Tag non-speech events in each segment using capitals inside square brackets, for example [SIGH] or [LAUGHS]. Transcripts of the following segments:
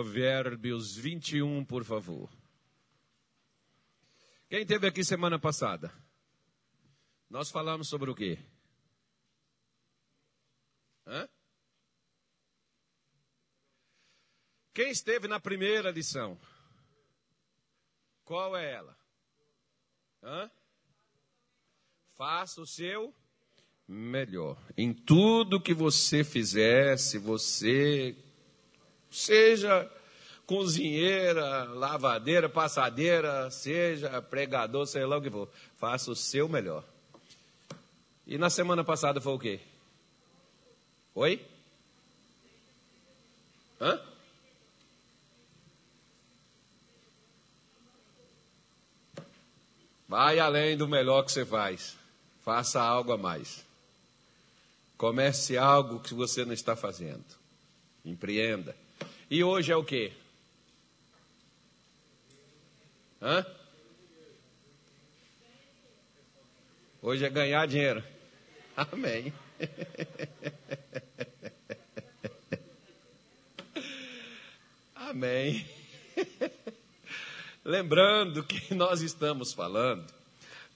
Provérbios 21, por favor. Quem teve aqui semana passada? Nós falamos sobre o quê? Hã? Quem esteve na primeira lição? Qual é ela? Hã? Faça o seu melhor. Em tudo que você fizer, se você seja cozinheira, lavadeira, passadeira, seja pregador, sei lá o que for, faça o seu melhor. E na semana passada foi o quê? Oi? Hã? Vai além do melhor que você faz. Faça algo a mais. Comece algo que você não está fazendo. Empreenda. E hoje é o quê? Hã? Hoje é ganhar dinheiro. [LAUGHS] Amém. [LAUGHS] Amém. [LAUGHS] Lembrando que nós estamos falando,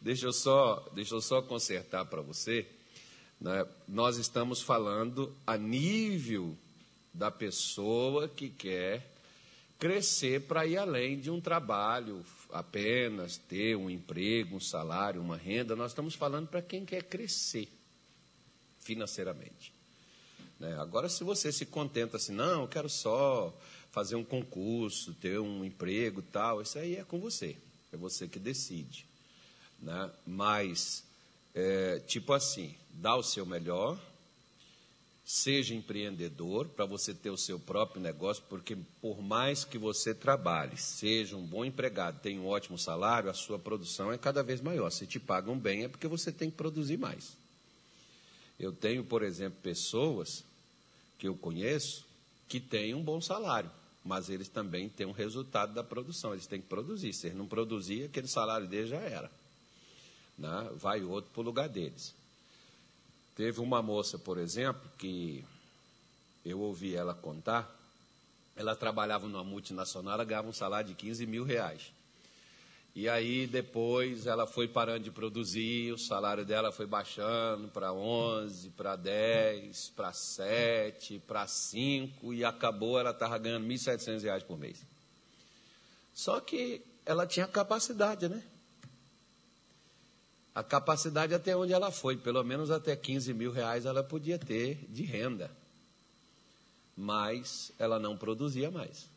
deixa eu só, deixa eu só consertar para você, né? nós estamos falando a nível da pessoa que quer crescer para ir além de um trabalho, apenas ter um emprego, um salário, uma renda. Nós estamos falando para quem quer crescer financeiramente. Né? Agora, se você se contenta assim, não, eu quero só fazer um concurso, ter um emprego tal, isso aí é com você, é você que decide. Né? Mas, é, tipo assim, dá o seu melhor, seja empreendedor para você ter o seu próprio negócio, porque por mais que você trabalhe, seja um bom empregado, tenha um ótimo salário, a sua produção é cada vez maior. Se te pagam bem, é porque você tem que produzir mais. Eu tenho, por exemplo, pessoas que eu conheço que têm um bom salário, mas eles também têm um resultado da produção, eles têm que produzir. Se eles não produzir, aquele salário deles já era. Né? Vai outro para o lugar deles. Teve uma moça, por exemplo, que eu ouvi ela contar, ela trabalhava numa multinacional, ela ganhava um salário de 15 mil reais. E aí depois ela foi parando de produzir, o salário dela foi baixando para 11, para 10, para 7, para 5 e acabou ela estava ganhando 1.700 reais por mês. Só que ela tinha capacidade, né? A capacidade até onde ela foi, pelo menos até 15 mil reais ela podia ter de renda. Mas ela não produzia mais.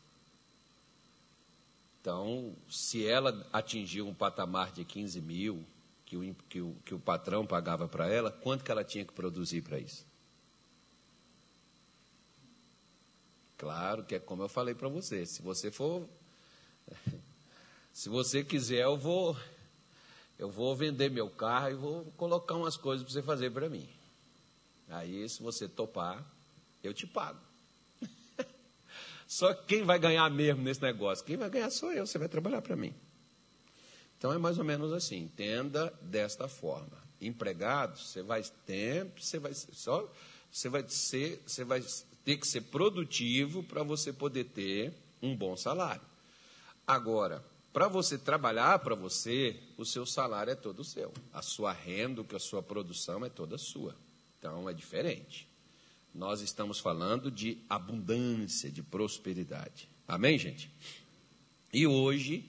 Então, se ela atingiu um patamar de 15 mil, que o, que o, que o patrão pagava para ela, quanto que ela tinha que produzir para isso? Claro que é como eu falei para você, se você for. [LAUGHS] Se você quiser, eu vou eu vou vender meu carro e vou colocar umas coisas para você fazer para mim. Aí, se você topar, eu te pago. [LAUGHS] Só que quem vai ganhar mesmo nesse negócio? Quem vai ganhar sou eu, você vai trabalhar para mim. Então é mais ou menos assim, entenda desta forma. Empregado, você vai tempo, você vai só você vai ser, você vai ter que ser produtivo para você poder ter um bom salário. Agora, para você trabalhar para você, o seu salário é todo seu. A sua renda, que a sua produção é toda sua. Então é diferente. Nós estamos falando de abundância, de prosperidade. Amém, gente? E hoje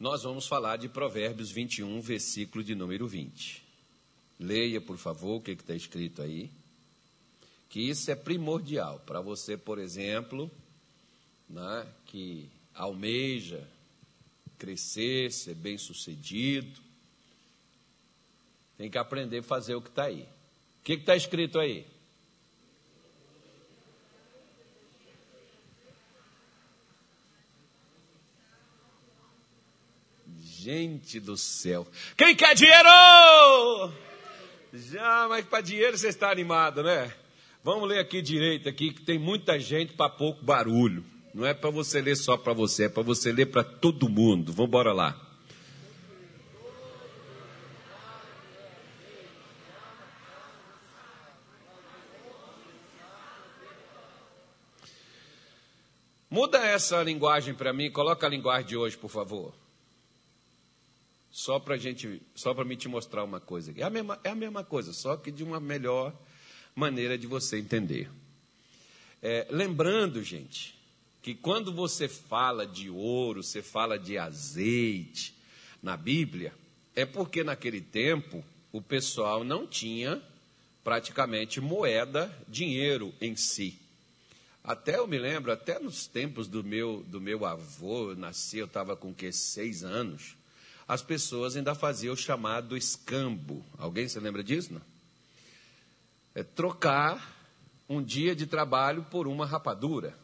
nós vamos falar de Provérbios 21, versículo de número 20. Leia, por favor, o que está escrito aí. Que isso é primordial para você, por exemplo, né, que almeja crescer, ser bem sucedido. Tem que aprender a fazer o que está aí. O que está escrito aí? Gente do céu. Quem quer dinheiro? Já, mas para dinheiro você está animado, né? Vamos ler aqui direito aqui que tem muita gente para pouco barulho. Não é para você ler só para você, é para você ler para todo mundo. Vamos embora lá. Muda essa linguagem para mim, coloca a linguagem de hoje, por favor. Só para gente, só para me te mostrar uma coisa. É a, mesma, é a mesma coisa, só que de uma melhor maneira de você entender. É, lembrando, gente, que quando você fala de ouro, você fala de azeite na Bíblia, é porque naquele tempo o pessoal não tinha praticamente moeda, dinheiro em si. Até eu me lembro, até nos tempos do meu, do meu avô, eu nasci, eu estava com que seis anos, as pessoas ainda faziam o chamado escambo. Alguém se lembra disso? Não? É trocar um dia de trabalho por uma rapadura.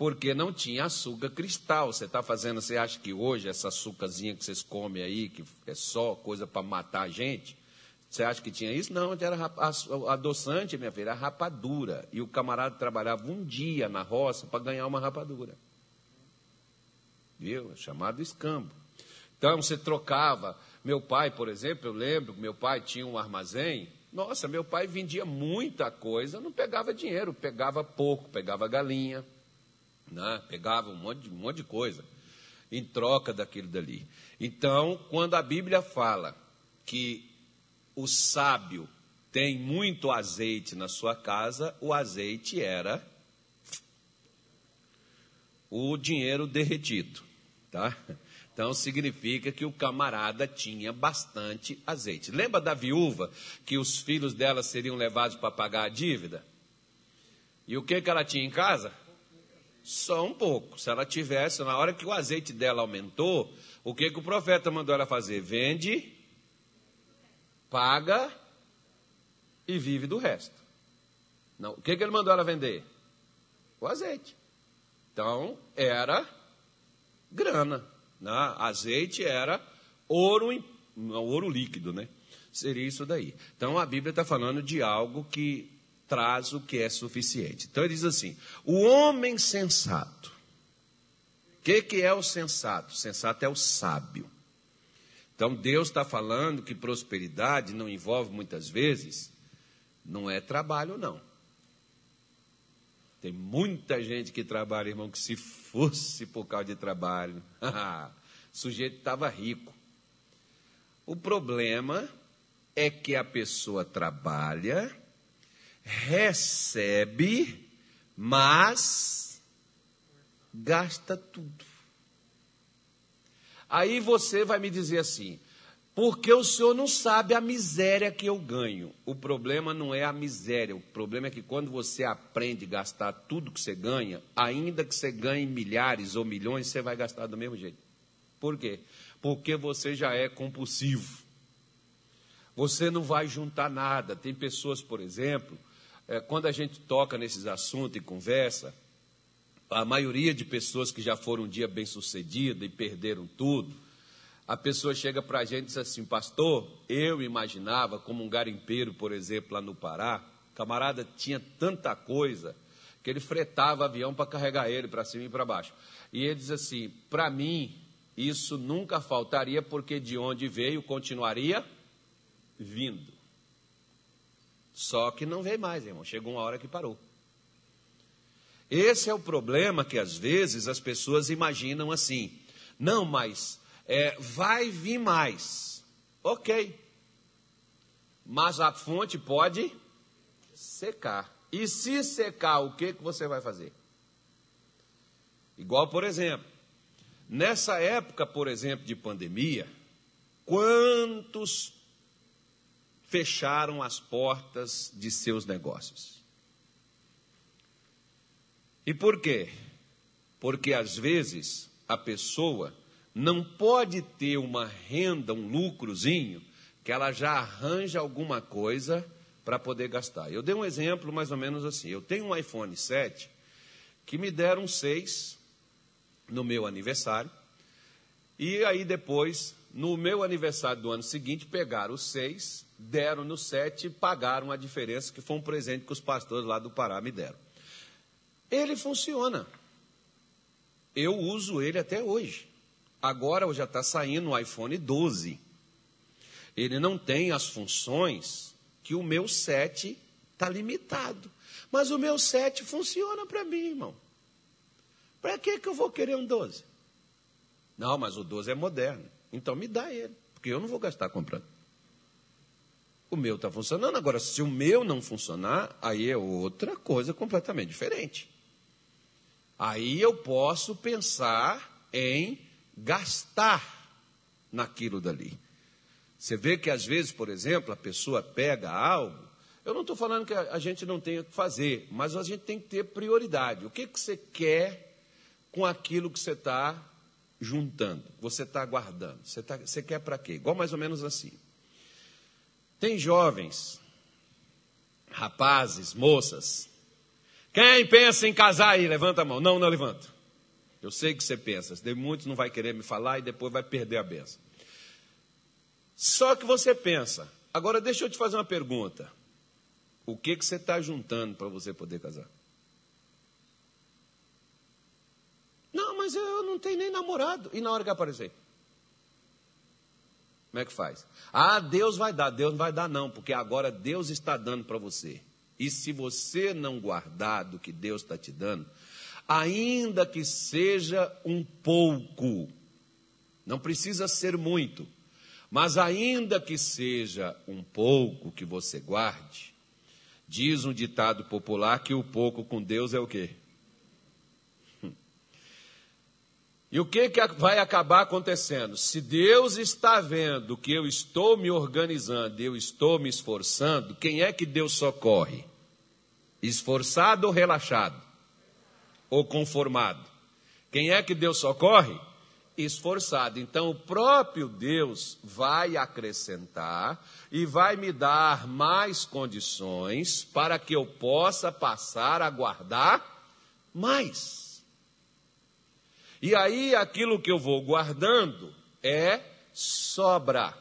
Porque não tinha açúcar cristal. Você está fazendo, você acha que hoje essa açúcarzinha que vocês comem aí, que é só coisa para matar a gente, você acha que tinha isso? Não, era adoçante, minha filha, era rapadura. E o camarada trabalhava um dia na roça para ganhar uma rapadura. Viu? Chamado escambo. Então você trocava. Meu pai, por exemplo, eu lembro meu pai tinha um armazém. Nossa, meu pai vendia muita coisa, não pegava dinheiro, pegava pouco, pegava galinha, né? pegava um monte, um monte de coisa em troca daquilo dali. Então, quando a Bíblia fala que o sábio tem muito azeite na sua casa, o azeite era o dinheiro derretido, tá? Então significa que o camarada tinha bastante azeite. Lembra da viúva que os filhos dela seriam levados para pagar a dívida? E o que que ela tinha em casa? Só um pouco. Se ela tivesse, na hora que o azeite dela aumentou, o que que o profeta mandou ela fazer? Vende paga e vive do resto. Não, o que, que ele mandou ela vender? O azeite. Então, era grana. Né? Azeite era ouro, ouro líquido, né? Seria isso daí. Então, a Bíblia está falando de algo que traz o que é suficiente. Então, ele diz assim: o homem sensato. O que, que é o sensato? O sensato é o sábio. Então Deus está falando que prosperidade não envolve muitas vezes, não é trabalho, não. Tem muita gente que trabalha, irmão, que se fosse por causa de trabalho, [LAUGHS] o sujeito estava rico. O problema é que a pessoa trabalha, recebe, mas gasta tudo. Aí você vai me dizer assim: porque o senhor não sabe a miséria que eu ganho. O problema não é a miséria, o problema é que quando você aprende a gastar tudo que você ganha, ainda que você ganhe milhares ou milhões, você vai gastar do mesmo jeito. Por quê? Porque você já é compulsivo. Você não vai juntar nada. Tem pessoas, por exemplo, é, quando a gente toca nesses assuntos e conversa, a maioria de pessoas que já foram um dia bem sucedida e perderam tudo, a pessoa chega para a gente e diz assim, pastor, eu imaginava como um garimpeiro, por exemplo, lá no Pará, camarada tinha tanta coisa que ele fretava avião para carregar ele para cima e para baixo. E ele diz assim, para mim isso nunca faltaria porque de onde veio continuaria vindo. Só que não veio mais, irmão. Chegou uma hora que parou. Esse é o problema que às vezes as pessoas imaginam assim. Não, mas é, vai vir mais. Ok. Mas a fonte pode secar. E se secar, o que, que você vai fazer? Igual, por exemplo, nessa época, por exemplo, de pandemia, quantos fecharam as portas de seus negócios? E por quê? Porque às vezes a pessoa não pode ter uma renda, um lucrozinho, que ela já arranja alguma coisa para poder gastar. Eu dei um exemplo mais ou menos assim. Eu tenho um iPhone 7 que me deram seis no meu aniversário. E aí depois, no meu aniversário do ano seguinte, pegaram os seis, deram no sete e pagaram a diferença, que foi um presente que os pastores lá do Pará me deram. Ele funciona. Eu uso ele até hoje. Agora já está saindo o iPhone 12. Ele não tem as funções que o meu 7 está limitado. Mas o meu 7 funciona para mim, irmão. Para que, que eu vou querer um 12? Não, mas o 12 é moderno. Então me dá ele, porque eu não vou gastar comprando. O meu está funcionando. Agora, se o meu não funcionar, aí é outra coisa completamente diferente. Aí eu posso pensar em gastar naquilo dali. Você vê que às vezes, por exemplo, a pessoa pega algo. Eu não estou falando que a gente não tenha que fazer, mas a gente tem que ter prioridade. O que, que você quer com aquilo que você está juntando, você está guardando? Você, tá, você quer para quê? Igual mais ou menos assim. Tem jovens, rapazes, moças. Quem pensa em casar aí? Levanta a mão. Não, não levanta. Eu sei que você pensa. Muitos não vai querer me falar e depois vai perder a benção. Só que você pensa. Agora deixa eu te fazer uma pergunta. O que, que você está juntando para você poder casar? Não, mas eu não tenho nem namorado. E na hora que aparecer? Como é que faz? Ah, Deus vai dar. Deus não vai dar, não, porque agora Deus está dando para você. E se você não guardar do que Deus está te dando, ainda que seja um pouco, não precisa ser muito, mas ainda que seja um pouco que você guarde, diz um ditado popular que o pouco com Deus é o quê? E o que, que vai acabar acontecendo? Se Deus está vendo que eu estou me organizando, eu estou me esforçando, quem é que Deus socorre? Esforçado ou relaxado? Ou conformado? Quem é que Deus socorre? Esforçado. Então o próprio Deus vai acrescentar e vai me dar mais condições para que eu possa passar a guardar mais. E aí aquilo que eu vou guardando é sobra.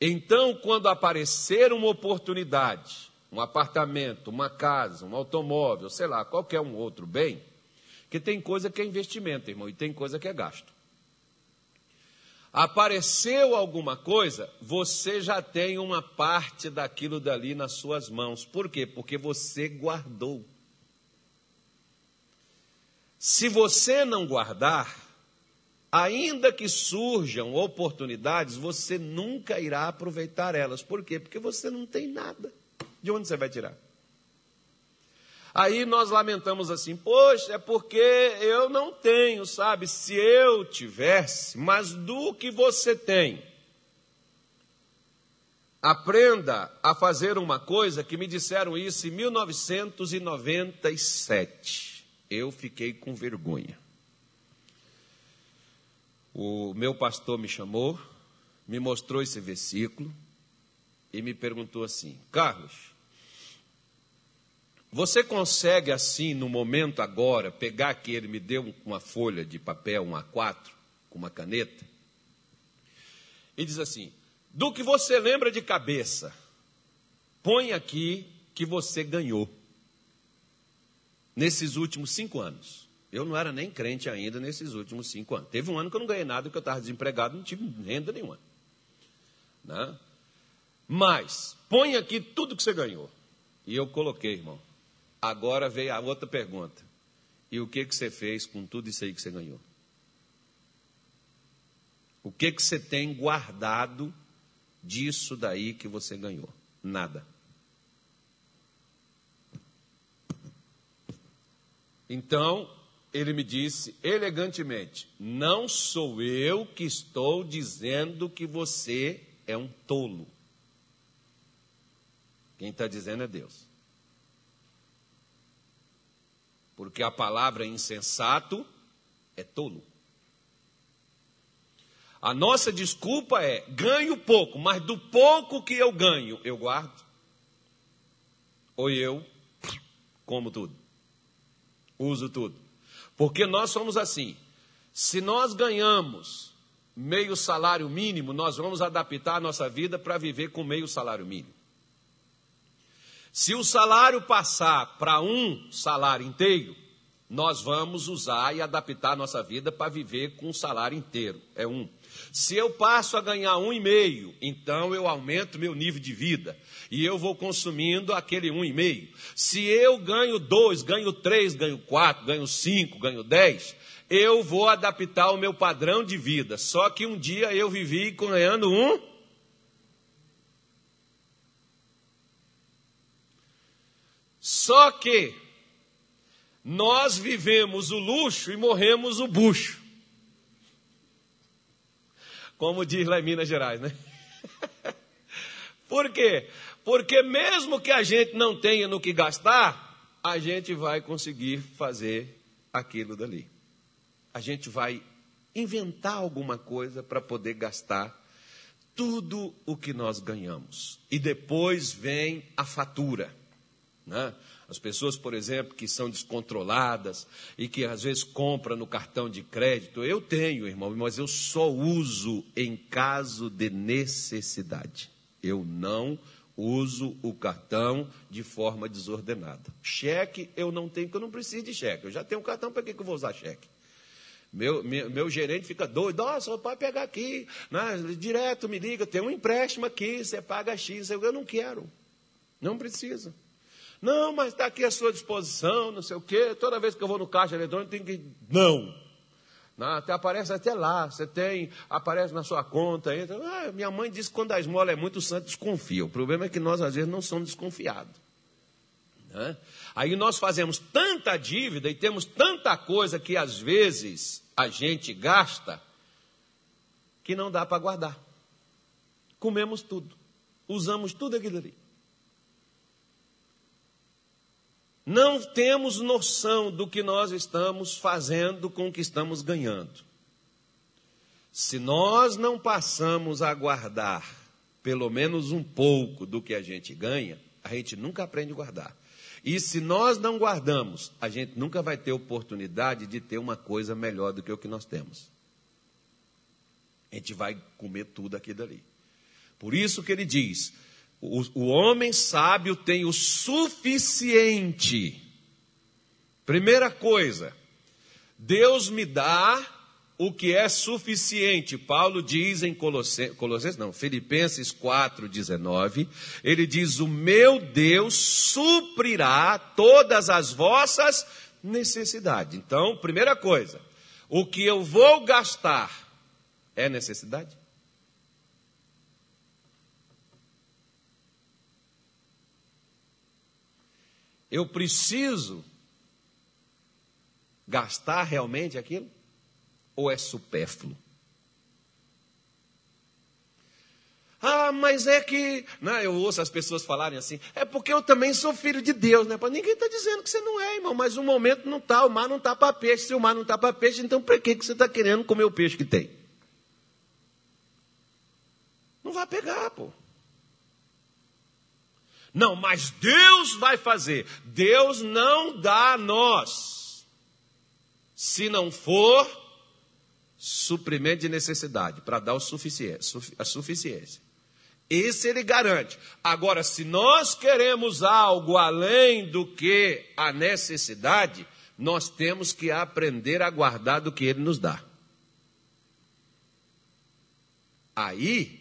Então, quando aparecer uma oportunidade, um apartamento, uma casa, um automóvel, sei lá, qualquer um outro bem, que tem coisa que é investimento, irmão, e tem coisa que é gasto. Apareceu alguma coisa, você já tem uma parte daquilo dali nas suas mãos. Por quê? Porque você guardou. Se você não guardar, ainda que surjam oportunidades, você nunca irá aproveitar elas. Por quê? Porque você não tem nada. De onde você vai tirar? Aí nós lamentamos assim, poxa, é porque eu não tenho, sabe? Se eu tivesse, mas do que você tem, aprenda a fazer uma coisa que me disseram isso em 1997 eu fiquei com vergonha. O meu pastor me chamou, me mostrou esse versículo e me perguntou assim: Carlos, você consegue assim, no momento agora, pegar que ele me deu uma folha de papel, um A4, com uma caneta, e diz assim: do que você lembra de cabeça, põe aqui que você ganhou nesses últimos cinco anos. Eu não era nem crente ainda nesses últimos cinco anos. Teve um ano que eu não ganhei nada, que eu estava desempregado, não tive renda nenhuma. Né? Mas, põe aqui tudo que você ganhou. E eu coloquei, irmão. Agora veio a outra pergunta. E o que, que você fez com tudo isso aí que você ganhou? O que, que você tem guardado disso daí que você ganhou? Nada. Então, ele me disse elegantemente: Não sou eu que estou dizendo que você é um tolo. Quem está dizendo é Deus. Porque a palavra insensato é tolo. A nossa desculpa é: ganho pouco, mas do pouco que eu ganho, eu guardo. Ou eu como tudo uso tudo. Porque nós somos assim. Se nós ganhamos meio salário mínimo, nós vamos adaptar a nossa vida para viver com meio salário mínimo. Se o salário passar para um salário inteiro, nós vamos usar e adaptar a nossa vida para viver com um salário inteiro. É um. Se eu passo a ganhar um e meio, então eu aumento meu nível de vida e eu vou consumindo aquele um e meio. Se eu ganho dois, ganho três, ganho quatro, ganho cinco, ganho dez, eu vou adaptar o meu padrão de vida. Só que um dia eu vivi ganhando um. Só que nós vivemos o luxo e morremos o bucho. Como diz lá em Minas Gerais, né? [LAUGHS] Por quê? Porque mesmo que a gente não tenha no que gastar, a gente vai conseguir fazer aquilo dali. A gente vai inventar alguma coisa para poder gastar tudo o que nós ganhamos. E depois vem a fatura. Né? As pessoas, por exemplo, que são descontroladas e que às vezes compram no cartão de crédito, eu tenho, irmão, mas eu só uso em caso de necessidade. Eu não uso o cartão de forma desordenada. Cheque eu não tenho, porque eu não preciso de cheque. Eu já tenho um cartão, para que eu vou usar cheque? Meu, meu, meu, gerente fica doido, nossa, pode pegar aqui, né? direto me liga, tem um empréstimo aqui, você paga X, eu, eu não quero, não precisa. Não, mas está aqui à sua disposição, não sei o quê. Toda vez que eu vou no caixa eletrônico, tem que. Não. até aparece até lá, você tem, aparece na sua conta. Entra. Ah, minha mãe disse que quando a esmola é muito, o santo desconfia. O problema é que nós, às vezes, não somos desconfiados. Né? Aí nós fazemos tanta dívida e temos tanta coisa que, às vezes, a gente gasta, que não dá para guardar. Comemos tudo, usamos tudo aquilo ali. Não temos noção do que nós estamos fazendo com o que estamos ganhando. Se nós não passamos a guardar pelo menos um pouco do que a gente ganha, a gente nunca aprende a guardar. E se nós não guardamos, a gente nunca vai ter oportunidade de ter uma coisa melhor do que o que nós temos. A gente vai comer tudo aqui dali. Por isso que ele diz: o, o homem sábio tem o suficiente. Primeira coisa, Deus me dá o que é suficiente. Paulo diz em Colossenses, Colossenses não, Filipenses 4:19, ele diz: "O meu Deus suprirá todas as vossas necessidades". Então, primeira coisa, o que eu vou gastar é necessidade? Eu preciso gastar realmente aquilo? Ou é supérfluo? Ah, mas é que. Não, né, eu ouço as pessoas falarem assim, é porque eu também sou filho de Deus, né? Ninguém está dizendo que você não é, irmão, mas o momento não está, o mar não está para peixe. Se o mar não está para peixe, então para que você está querendo comer o peixe que tem? Não vai pegar, pô. Não, mas Deus vai fazer. Deus não dá a nós. Se não for suprimento de necessidade, para dar o suficiência, a suficiência. Esse ele garante. Agora, se nós queremos algo além do que a necessidade, nós temos que aprender a guardar do que ele nos dá. Aí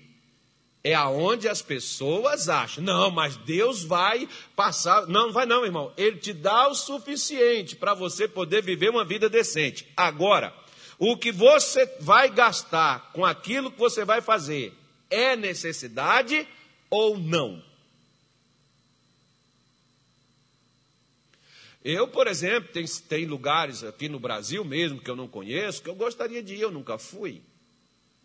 é aonde as pessoas acham, não, mas Deus vai passar. Não, não vai não, irmão. Ele te dá o suficiente para você poder viver uma vida decente. Agora, o que você vai gastar com aquilo que você vai fazer é necessidade ou não? Eu, por exemplo, tem, tem lugares aqui no Brasil mesmo que eu não conheço, que eu gostaria de ir, eu nunca fui.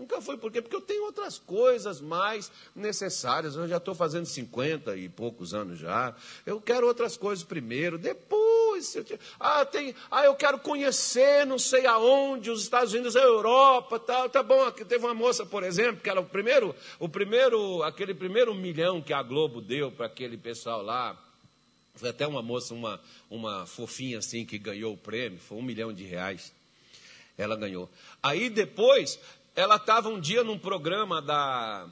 Nunca foi, por quê? Porque eu tenho outras coisas mais necessárias. Eu já estou fazendo 50 e poucos anos já. Eu quero outras coisas primeiro, depois. Eu te... ah, tem... ah, eu quero conhecer não sei aonde, os Estados Unidos, a Europa, tal. Tá bom, aqui teve uma moça, por exemplo, que era o primeiro, o primeiro, aquele primeiro milhão que a Globo deu para aquele pessoal lá. Foi até uma moça, uma, uma fofinha assim, que ganhou o prêmio, foi um milhão de reais. Ela ganhou. Aí depois ela estava um dia num programa da.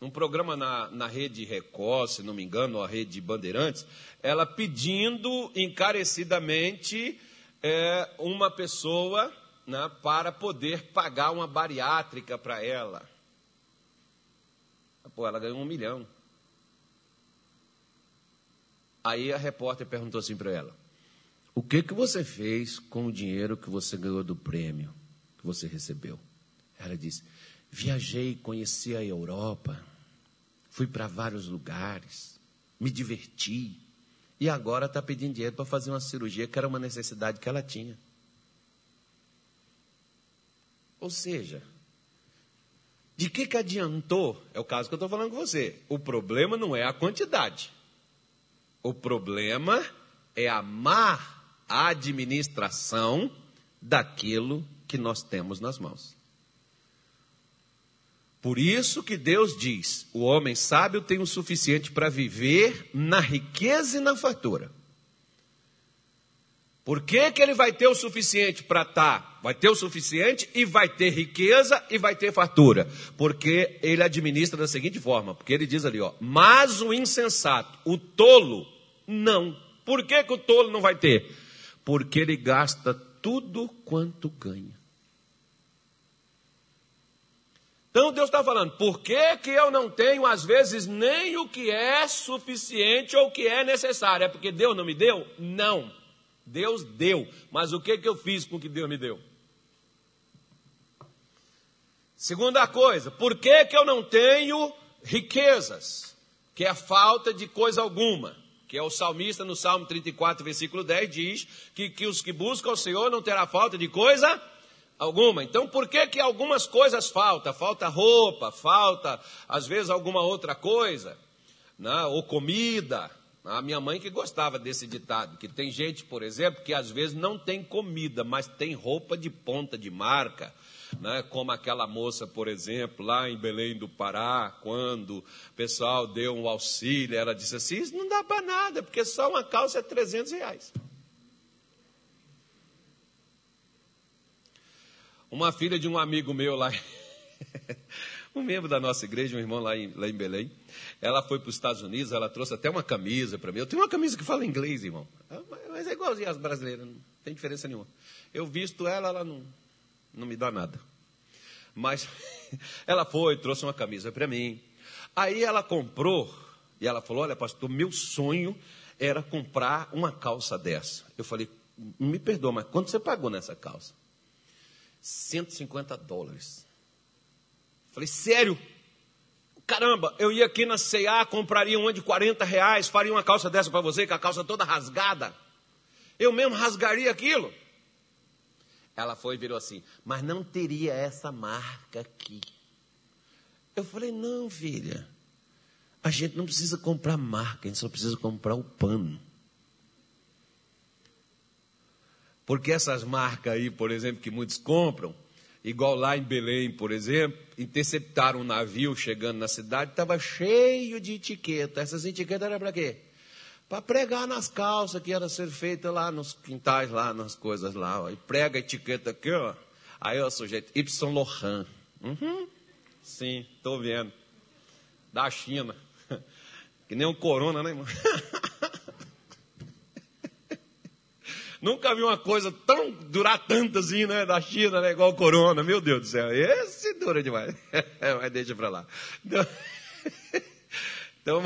num programa na, na rede Record, se não me engano, a rede Bandeirantes, ela pedindo encarecidamente é, uma pessoa né, para poder pagar uma bariátrica para ela. Pô, ela ganhou um milhão. Aí a repórter perguntou assim para ela: O que que você fez com o dinheiro que você ganhou do prêmio que você recebeu? Ela disse: Viajei, conheci a Europa, fui para vários lugares, me diverti. E agora está pedindo dinheiro para fazer uma cirurgia que era uma necessidade que ela tinha. Ou seja, de que, que adiantou? É o caso que eu estou falando com você. O problema não é a quantidade. O problema é a má administração daquilo que nós temos nas mãos. Por isso que Deus diz: o homem sábio tem o suficiente para viver na riqueza e na fartura. Por que, que ele vai ter o suficiente para estar? Tá? Vai ter o suficiente e vai ter riqueza e vai ter fartura. Porque ele administra da seguinte forma: porque ele diz ali, ó, mas o insensato, o tolo, não. Por que, que o tolo não vai ter? Porque ele gasta tudo quanto ganha. Então Deus está falando, por que, que eu não tenho, às vezes, nem o que é suficiente ou o que é necessário? É porque Deus não me deu? Não. Deus deu. Mas o que, que eu fiz com o que Deus me deu? Segunda coisa, por que, que eu não tenho riquezas? Que é falta de coisa alguma que é o salmista no Salmo 34, versículo 10, diz que, que os que buscam o Senhor não terá falta de coisa alguma. Então, por que que algumas coisas faltam? Falta roupa, falta, às vezes, alguma outra coisa, né? ou comida. A minha mãe que gostava desse ditado, que tem gente, por exemplo, que às vezes não tem comida, mas tem roupa de ponta de marca, né? como aquela moça, por exemplo, lá em Belém do Pará, quando o pessoal deu um auxílio, ela disse assim: Isso não dá para nada, porque só uma calça é 300 reais. Uma filha de um amigo meu lá, [LAUGHS] um membro da nossa igreja, um irmão lá em, lá em Belém, ela foi para os Estados Unidos, ela trouxe até uma camisa para mim. Eu tenho uma camisa que fala inglês, irmão, mas é igualzinha às brasileiras, não tem diferença nenhuma. Eu visto ela, ela não, não me dá nada. Mas [LAUGHS] ela foi, trouxe uma camisa para mim. Aí ela comprou, e ela falou: Olha, pastor, meu sonho era comprar uma calça dessa. Eu falei: Me perdoa, mas quanto você pagou nessa calça? 150 dólares. Falei: Sério? Caramba, eu ia aqui na CA, compraria uma de 40 reais, faria uma calça dessa para você, com a calça toda rasgada. Eu mesmo rasgaria aquilo. Ela foi e virou assim, mas não teria essa marca aqui. Eu falei, não, filha, a gente não precisa comprar marca, a gente só precisa comprar o pano. Porque essas marcas aí, por exemplo, que muitos compram, igual lá em Belém, por exemplo, interceptaram um navio chegando na cidade, estava cheio de etiqueta. Essas etiquetas eram para quê? para pregar nas calças que era ser feita lá nos quintais, lá nas coisas lá. Ó. E prega a etiqueta aqui, ó. Aí o sujeito, Y Lohan. Uhum. Sim, estou vendo. Da China. [LAUGHS] Que nem um corona, né, irmão? [LAUGHS] Nunca vi uma coisa tão durar tanto assim, né? Da China, né? Igual o corona. Meu Deus do céu. Esse dura demais. [LAUGHS] Mas deixa para lá. Então, [LAUGHS]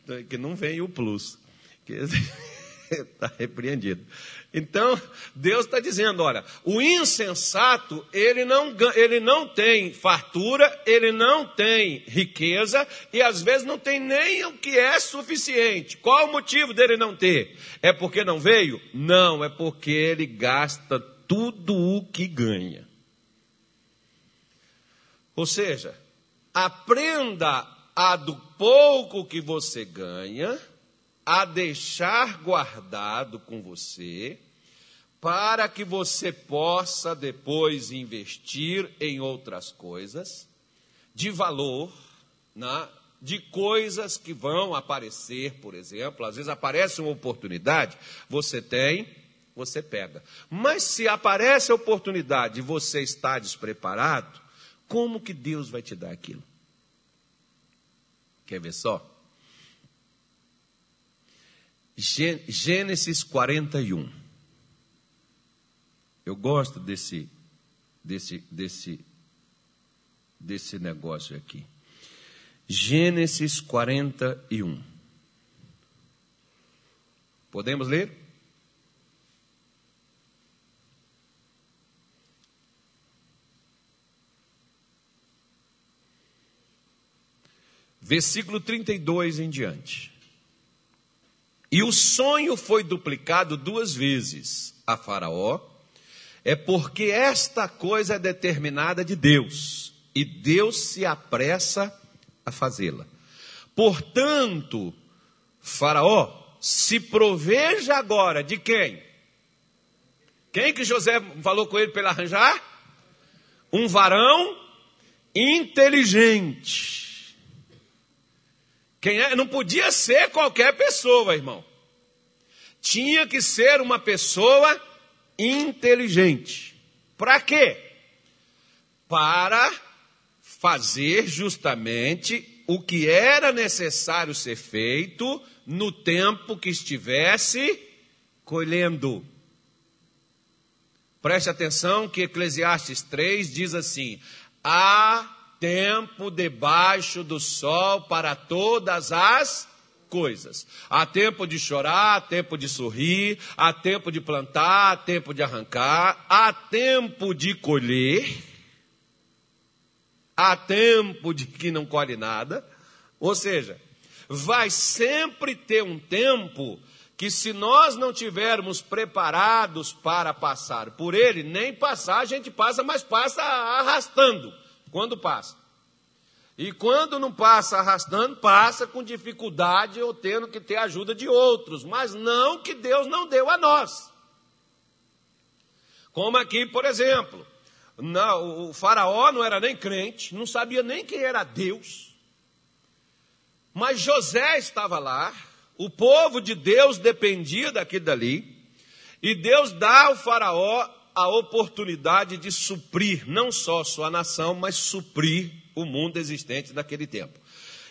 então, que não vem o plus que [LAUGHS] está [LAUGHS] repreendido. Então, Deus está dizendo: olha, o insensato, ele não, ele não tem fartura, ele não tem riqueza e às vezes não tem nem o que é suficiente. Qual o motivo dele não ter? É porque não veio? Não, é porque ele gasta tudo o que ganha. Ou seja, aprenda a do pouco que você ganha a deixar guardado com você, para que você possa depois investir em outras coisas de valor, né? de coisas que vão aparecer, por exemplo. Às vezes aparece uma oportunidade, você tem, você pega. Mas se aparece a oportunidade e você está despreparado, como que Deus vai te dar aquilo? Quer ver só? Gênesis 41. Eu gosto desse, desse, desse, desse negócio aqui. Gênesis 41. Podemos ler? Versículo 32 em diante. E o sonho foi duplicado duas vezes a Faraó, é porque esta coisa é determinada de Deus, e Deus se apressa a fazê-la. Portanto, Faraó, se proveja agora de quem? Quem que José falou com ele para ele arranjar? Um varão inteligente. Quem é? Não podia ser qualquer pessoa, irmão. Tinha que ser uma pessoa inteligente. Para quê? Para fazer justamente o que era necessário ser feito no tempo que estivesse colhendo. Preste atenção que Eclesiastes 3 diz assim: há tempo debaixo do sol para todas as coisas. Há tempo de chorar, há tempo de sorrir, há tempo de plantar, há tempo de arrancar, há tempo de colher há tempo de que não colhe nada. Ou seja, vai sempre ter um tempo que, se nós não tivermos preparados para passar por ele, nem passar a gente passa, mas passa arrastando quando passa. E quando não passa arrastando, passa com dificuldade ou tendo que ter ajuda de outros, mas não que Deus não deu a nós. Como aqui, por exemplo, não, o faraó não era nem crente, não sabia nem quem era Deus. Mas José estava lá, o povo de Deus dependia daquilo dali, e Deus dá ao faraó a oportunidade de suprir não só sua nação, mas suprir o mundo existente naquele tempo.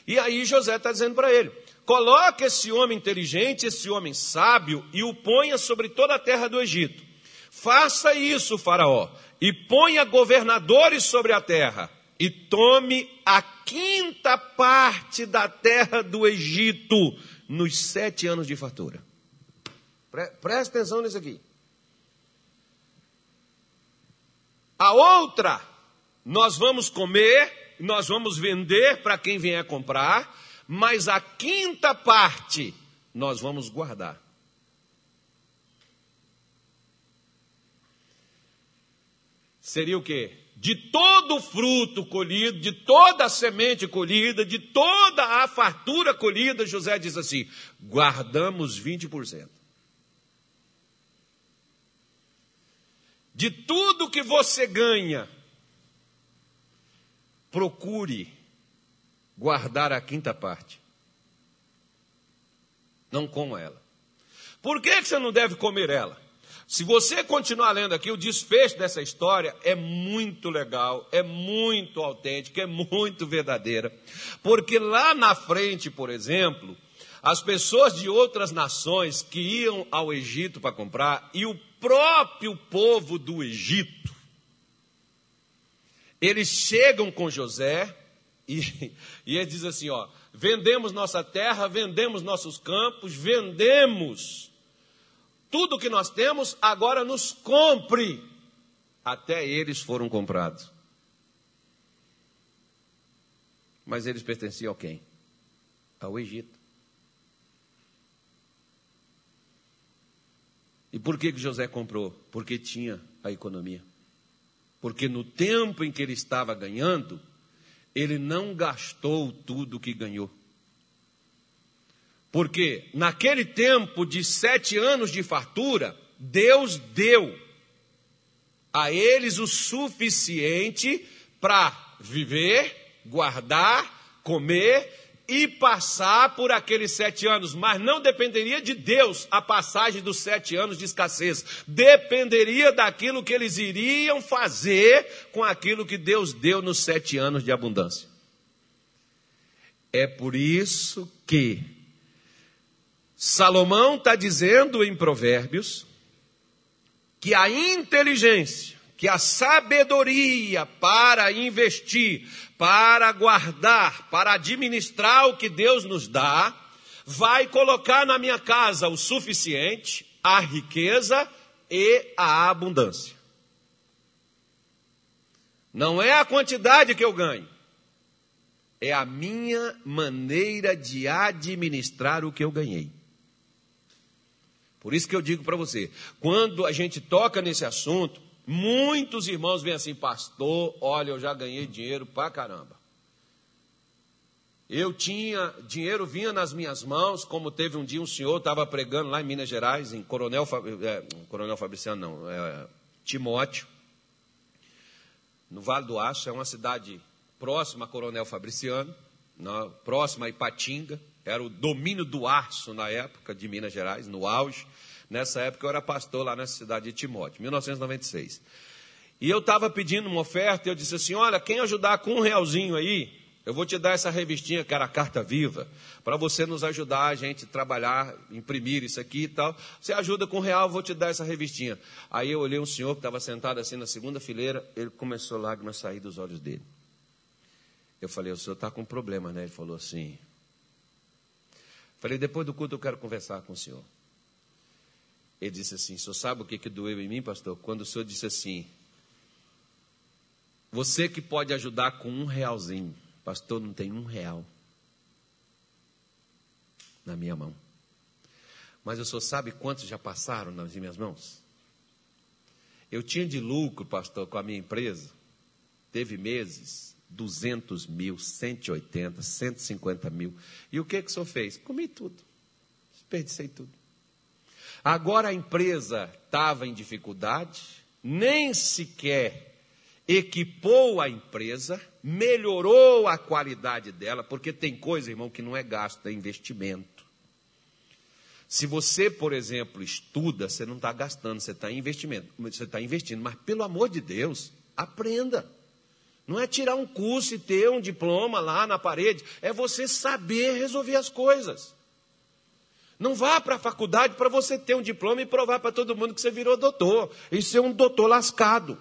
E aí José está dizendo para ele: coloque esse homem inteligente, esse homem sábio, e o ponha sobre toda a terra do Egito. Faça isso, Faraó, e ponha governadores sobre a terra, e tome a quinta parte da terra do Egito nos sete anos de fartura. Pre presta atenção nisso aqui. A outra, nós vamos comer, nós vamos vender para quem vier comprar, mas a quinta parte nós vamos guardar. seria o quê? De todo o fruto colhido, de toda a semente colhida, de toda a fartura colhida, José diz assim: guardamos 20%. De tudo que você ganha, procure guardar a quinta parte. Não coma ela. Por que você não deve comer ela? Se você continuar lendo aqui, o desfecho dessa história é muito legal, é muito autêntico, é muito verdadeira. Porque lá na frente, por exemplo, as pessoas de outras nações que iam ao Egito para comprar e o próprio povo do Egito, eles chegam com José e, [LAUGHS] e ele diz assim: ó, vendemos nossa terra, vendemos nossos campos, vendemos tudo que nós temos, agora nos compre. Até eles foram comprados. Mas eles pertenciam a quem? Ao Egito. E por que, que José comprou? Porque tinha a economia. Porque no tempo em que ele estava ganhando, ele não gastou tudo que ganhou. Porque naquele tempo de sete anos de fartura, Deus deu a eles o suficiente para viver, guardar, comer e passar por aqueles sete anos, mas não dependeria de Deus a passagem dos sete anos de escassez, dependeria daquilo que eles iriam fazer com aquilo que Deus deu nos sete anos de abundância. É por isso que Salomão está dizendo em Provérbios que a inteligência, que a sabedoria para investir, para guardar, para administrar o que Deus nos dá, vai colocar na minha casa o suficiente, a riqueza e a abundância. Não é a quantidade que eu ganho, é a minha maneira de administrar o que eu ganhei. Por isso que eu digo para você, quando a gente toca nesse assunto, muitos irmãos vêm assim, pastor, olha, eu já ganhei dinheiro pra caramba. Eu tinha, dinheiro vinha nas minhas mãos, como teve um dia um senhor, estava pregando lá em Minas Gerais, em Coronel, é, Coronel Fabriciano, não, é, Timóteo, no Vale do Aço, é uma cidade próxima a Coronel Fabriciano, na, próxima a Ipatinga, era o domínio do Aço na época de Minas Gerais, no auge. Nessa época eu era pastor lá nessa cidade de Timóteo, 1996. E eu estava pedindo uma oferta e eu disse assim: Olha, quem ajudar com um realzinho aí, eu vou te dar essa revistinha que era a Carta Viva, para você nos ajudar a gente trabalhar, imprimir isso aqui e tal. Você ajuda com um real, eu vou te dar essa revistinha. Aí eu olhei um senhor que estava sentado assim na segunda fileira, ele começou lágrimas a sair dos olhos dele. Eu falei, o senhor está com problema, né? Ele falou assim. Falei, depois do culto eu quero conversar com o senhor. Ele disse assim: o senhor sabe o que, que doeu em mim, pastor? Quando o senhor disse assim: Você que pode ajudar com um realzinho, pastor, não tem um real na minha mão. Mas o senhor sabe quantos já passaram nas minhas mãos? Eu tinha de lucro, pastor, com a minha empresa. Teve meses 200 mil, 180, 150 mil. E o que, que o senhor fez? Comi tudo. Desperdicei tudo. Agora a empresa estava em dificuldade, nem sequer equipou a empresa, melhorou a qualidade dela, porque tem coisa, irmão, que não é gasto, é investimento. Se você, por exemplo, estuda, você não está gastando, você está investimento, você está investindo, mas pelo amor de Deus, aprenda. Não é tirar um curso e ter um diploma lá na parede, é você saber resolver as coisas. Não vá para a faculdade para você ter um diploma e provar para todo mundo que você virou doutor. E ser um doutor lascado.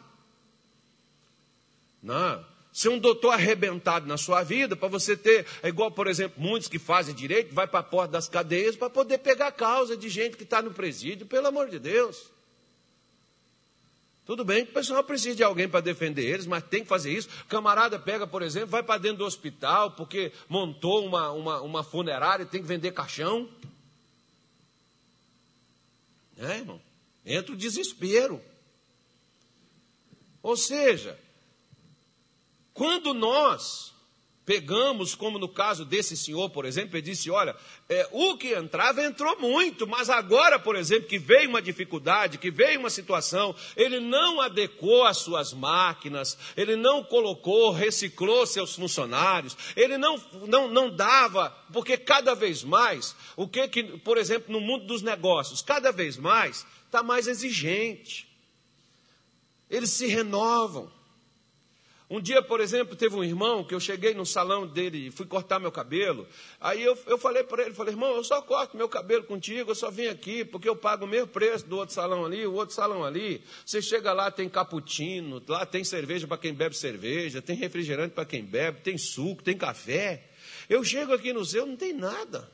Não. Ser um doutor arrebentado na sua vida, para você ter, é igual, por exemplo, muitos que fazem direito, vai para a porta das cadeias para poder pegar causa de gente que está no presídio, pelo amor de Deus. Tudo bem que o pessoal precisa de alguém para defender eles, mas tem que fazer isso. Camarada pega, por exemplo, vai para dentro do hospital porque montou uma, uma, uma funerária e tem que vender caixão. É, irmão? Entra o desespero. Ou seja, quando nós Pegamos, como no caso desse senhor, por exemplo, ele disse: Olha, é, o que entrava entrou muito, mas agora, por exemplo, que veio uma dificuldade, que veio uma situação, ele não adequou as suas máquinas, ele não colocou, reciclou seus funcionários, ele não, não, não dava, porque cada vez mais, o que, que, por exemplo, no mundo dos negócios, cada vez mais está mais exigente, eles se renovam. Um dia, por exemplo, teve um irmão que eu cheguei no salão dele e fui cortar meu cabelo. Aí eu, eu falei para ele, falei, irmão, eu só corto meu cabelo contigo, eu só vim aqui porque eu pago o mesmo preço do outro salão ali, o outro salão ali. Você chega lá, tem cappuccino, lá tem cerveja para quem bebe cerveja, tem refrigerante para quem bebe, tem suco, tem café. Eu chego aqui no seu, não tem nada.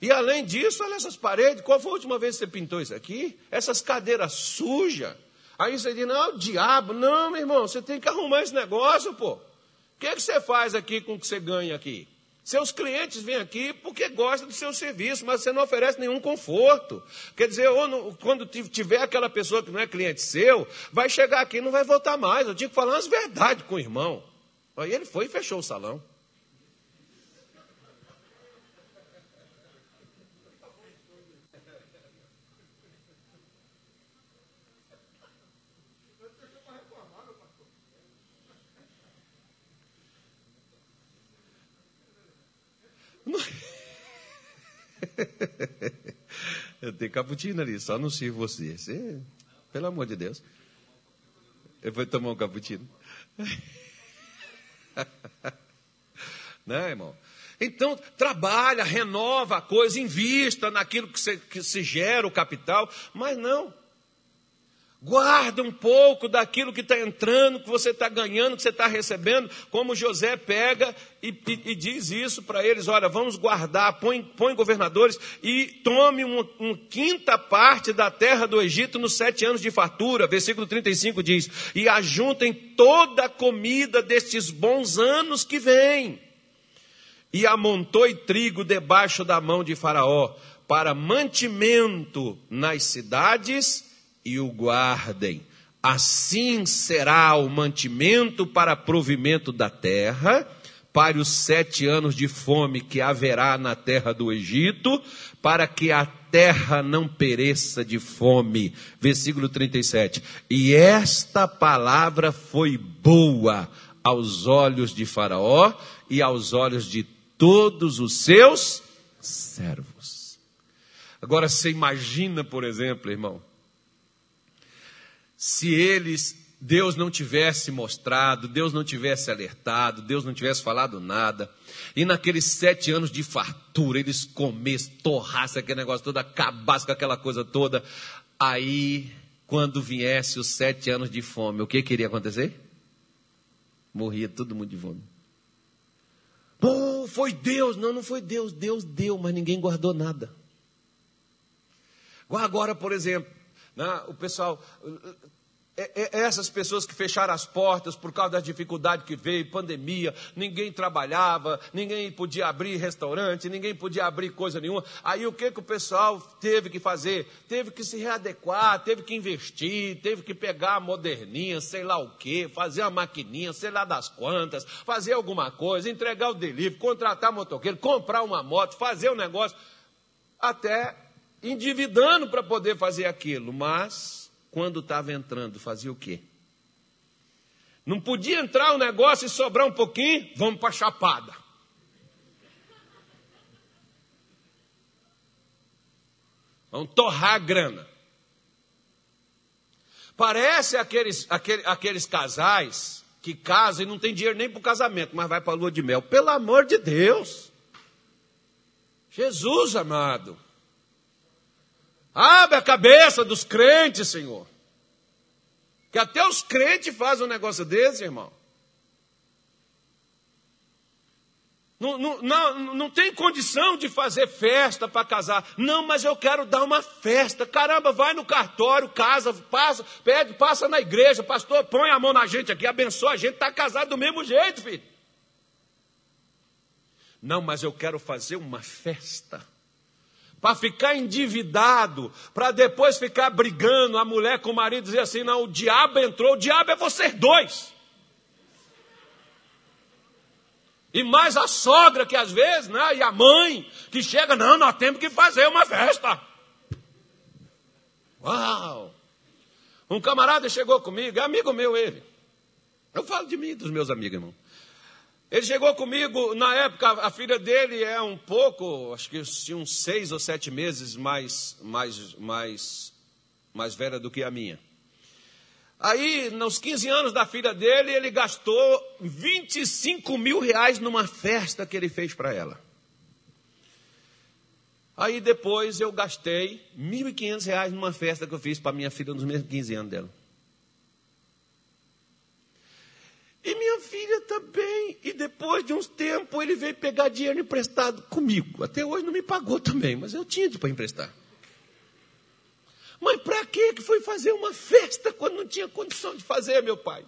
E além disso, olha essas paredes, qual foi a última vez que você pintou isso aqui? Essas cadeiras sujas. Aí você diz, não, diabo, não, meu irmão, você tem que arrumar esse negócio, pô. O que, é que você faz aqui com o que você ganha aqui? Seus clientes vêm aqui porque gostam do seu serviço, mas você não oferece nenhum conforto. Quer dizer, ou quando tiver aquela pessoa que não é cliente seu, vai chegar aqui e não vai voltar mais. Eu tinha que falar as verdades com o irmão. Aí ele foi e fechou o salão. [LAUGHS] Eu tenho cappuccino ali, só não sirvo você. você. Pelo amor de Deus. Eu vou tomar um cappuccino. [LAUGHS] né, irmão? Então, trabalha, renova a coisa, invista naquilo que se, que se gera o capital, mas não. Guarda um pouco daquilo que está entrando, que você está ganhando, que você está recebendo, como José pega e, e, e diz isso para eles: olha, vamos guardar, põe, põe governadores e tome uma, quinta parte da terra do Egito nos sete anos de fartura. Versículo 35 diz: e ajuntem toda a comida destes bons anos que vêm. E amontoe trigo debaixo da mão de Faraó, para mantimento nas cidades e o guardem. Assim será o mantimento para provimento da terra, para os sete anos de fome que haverá na terra do Egito, para que a terra não pereça de fome. Versículo 37. E esta palavra foi boa aos olhos de Faraó e aos olhos de todos os seus servos. Agora você imagina, por exemplo, irmão, se eles, Deus não tivesse mostrado, Deus não tivesse alertado, Deus não tivesse falado nada, e naqueles sete anos de fartura, eles comessem, torrassem aquele negócio todo, acabassem com aquela coisa toda, aí, quando viesse os sete anos de fome, o que queria acontecer? Morria todo mundo de fome. Pô, foi Deus. Não, não foi Deus. Deus deu, mas ninguém guardou nada. Agora, por exemplo, né, o pessoal é, é, é, essas pessoas que fecharam as portas por causa da dificuldade que veio, pandemia, ninguém trabalhava, ninguém podia abrir restaurante, ninguém podia abrir coisa nenhuma. Aí o que, que o pessoal teve que fazer? Teve que se readequar, teve que investir, teve que pegar a moderninha, sei lá o que, fazer a maquininha, sei lá das quantas, fazer alguma coisa, entregar o delivery, contratar motoqueiro, comprar uma moto, fazer um negócio, até endividando para poder fazer aquilo, mas quando estava entrando, fazia o quê? Não podia entrar o negócio e sobrar um pouquinho, vamos para a chapada. Vamos torrar a grana. Parece aqueles, aqueles, aqueles casais que casam e não tem dinheiro nem para o casamento, mas vai para a lua de mel. Pelo amor de Deus! Jesus amado. Abre a cabeça dos crentes, Senhor. Que até os crentes fazem um negócio desse, irmão. Não, não, não, não tem condição de fazer festa para casar. Não, mas eu quero dar uma festa. Caramba, vai no cartório, casa, passa, pede, passa na igreja, pastor, põe a mão na gente aqui, abençoa a gente, está casado do mesmo jeito, filho. Não, mas eu quero fazer uma festa para ficar endividado, para depois ficar brigando, a mulher com o marido dizer assim: não, o diabo entrou, o diabo é vocês dois. E mais a sogra que às vezes, né, e a mãe que chega, não, nós temos que fazer uma festa. Uau! Um camarada chegou comigo, é amigo meu ele. Eu falo de mim, dos meus amigos, irmão. Ele chegou comigo, na época, a filha dele é um pouco, acho que tinha uns seis ou sete meses mais, mais, mais, mais velha do que a minha. Aí, nos 15 anos da filha dele, ele gastou 25 mil reais numa festa que ele fez para ela. Aí depois eu gastei 1.500 reais numa festa que eu fiz para minha filha nos mesmos 15 anos dela. E minha filha também. E depois de uns tempos ele veio pegar dinheiro emprestado comigo. Até hoje não me pagou também, mas eu tinha para emprestar. Mas para que foi fazer uma festa quando não tinha condição de fazer, meu pai?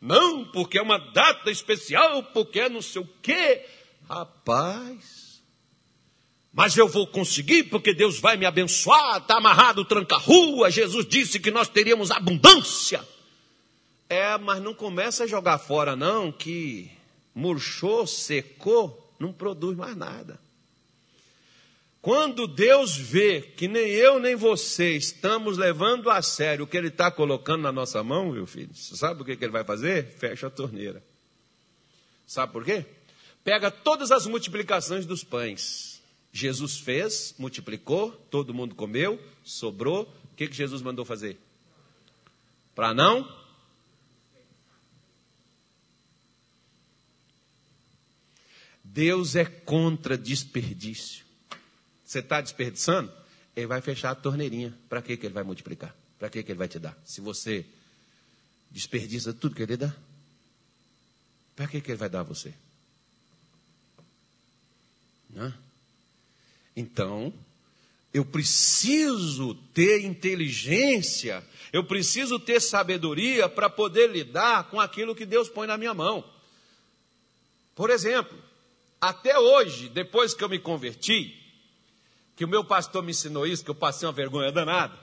Não, porque é uma data especial, porque é não sei o quê. Rapaz, mas eu vou conseguir porque Deus vai me abençoar, está amarrado tranca-rua. Jesus disse que nós teríamos abundância. É, mas não começa a jogar fora, não, que murchou, secou, não produz mais nada. Quando Deus vê que nem eu nem você estamos levando a sério o que Ele está colocando na nossa mão, meu filho, sabe o que, que Ele vai fazer? Fecha a torneira. Sabe por quê? Pega todas as multiplicações dos pães. Jesus fez, multiplicou, todo mundo comeu, sobrou. O que, que Jesus mandou fazer? Para não Deus é contra desperdício. Você está desperdiçando? Ele vai fechar a torneirinha. Para que ele vai multiplicar? Para que, ele vai te dar? Se você desperdiça tudo que ele dá, para que, que ele vai dar a você? Não? Então, eu preciso ter inteligência, eu preciso ter sabedoria para poder lidar com aquilo que Deus põe na minha mão. Por exemplo, até hoje, depois que eu me converti, que o meu pastor me ensinou isso, que eu passei uma vergonha danada,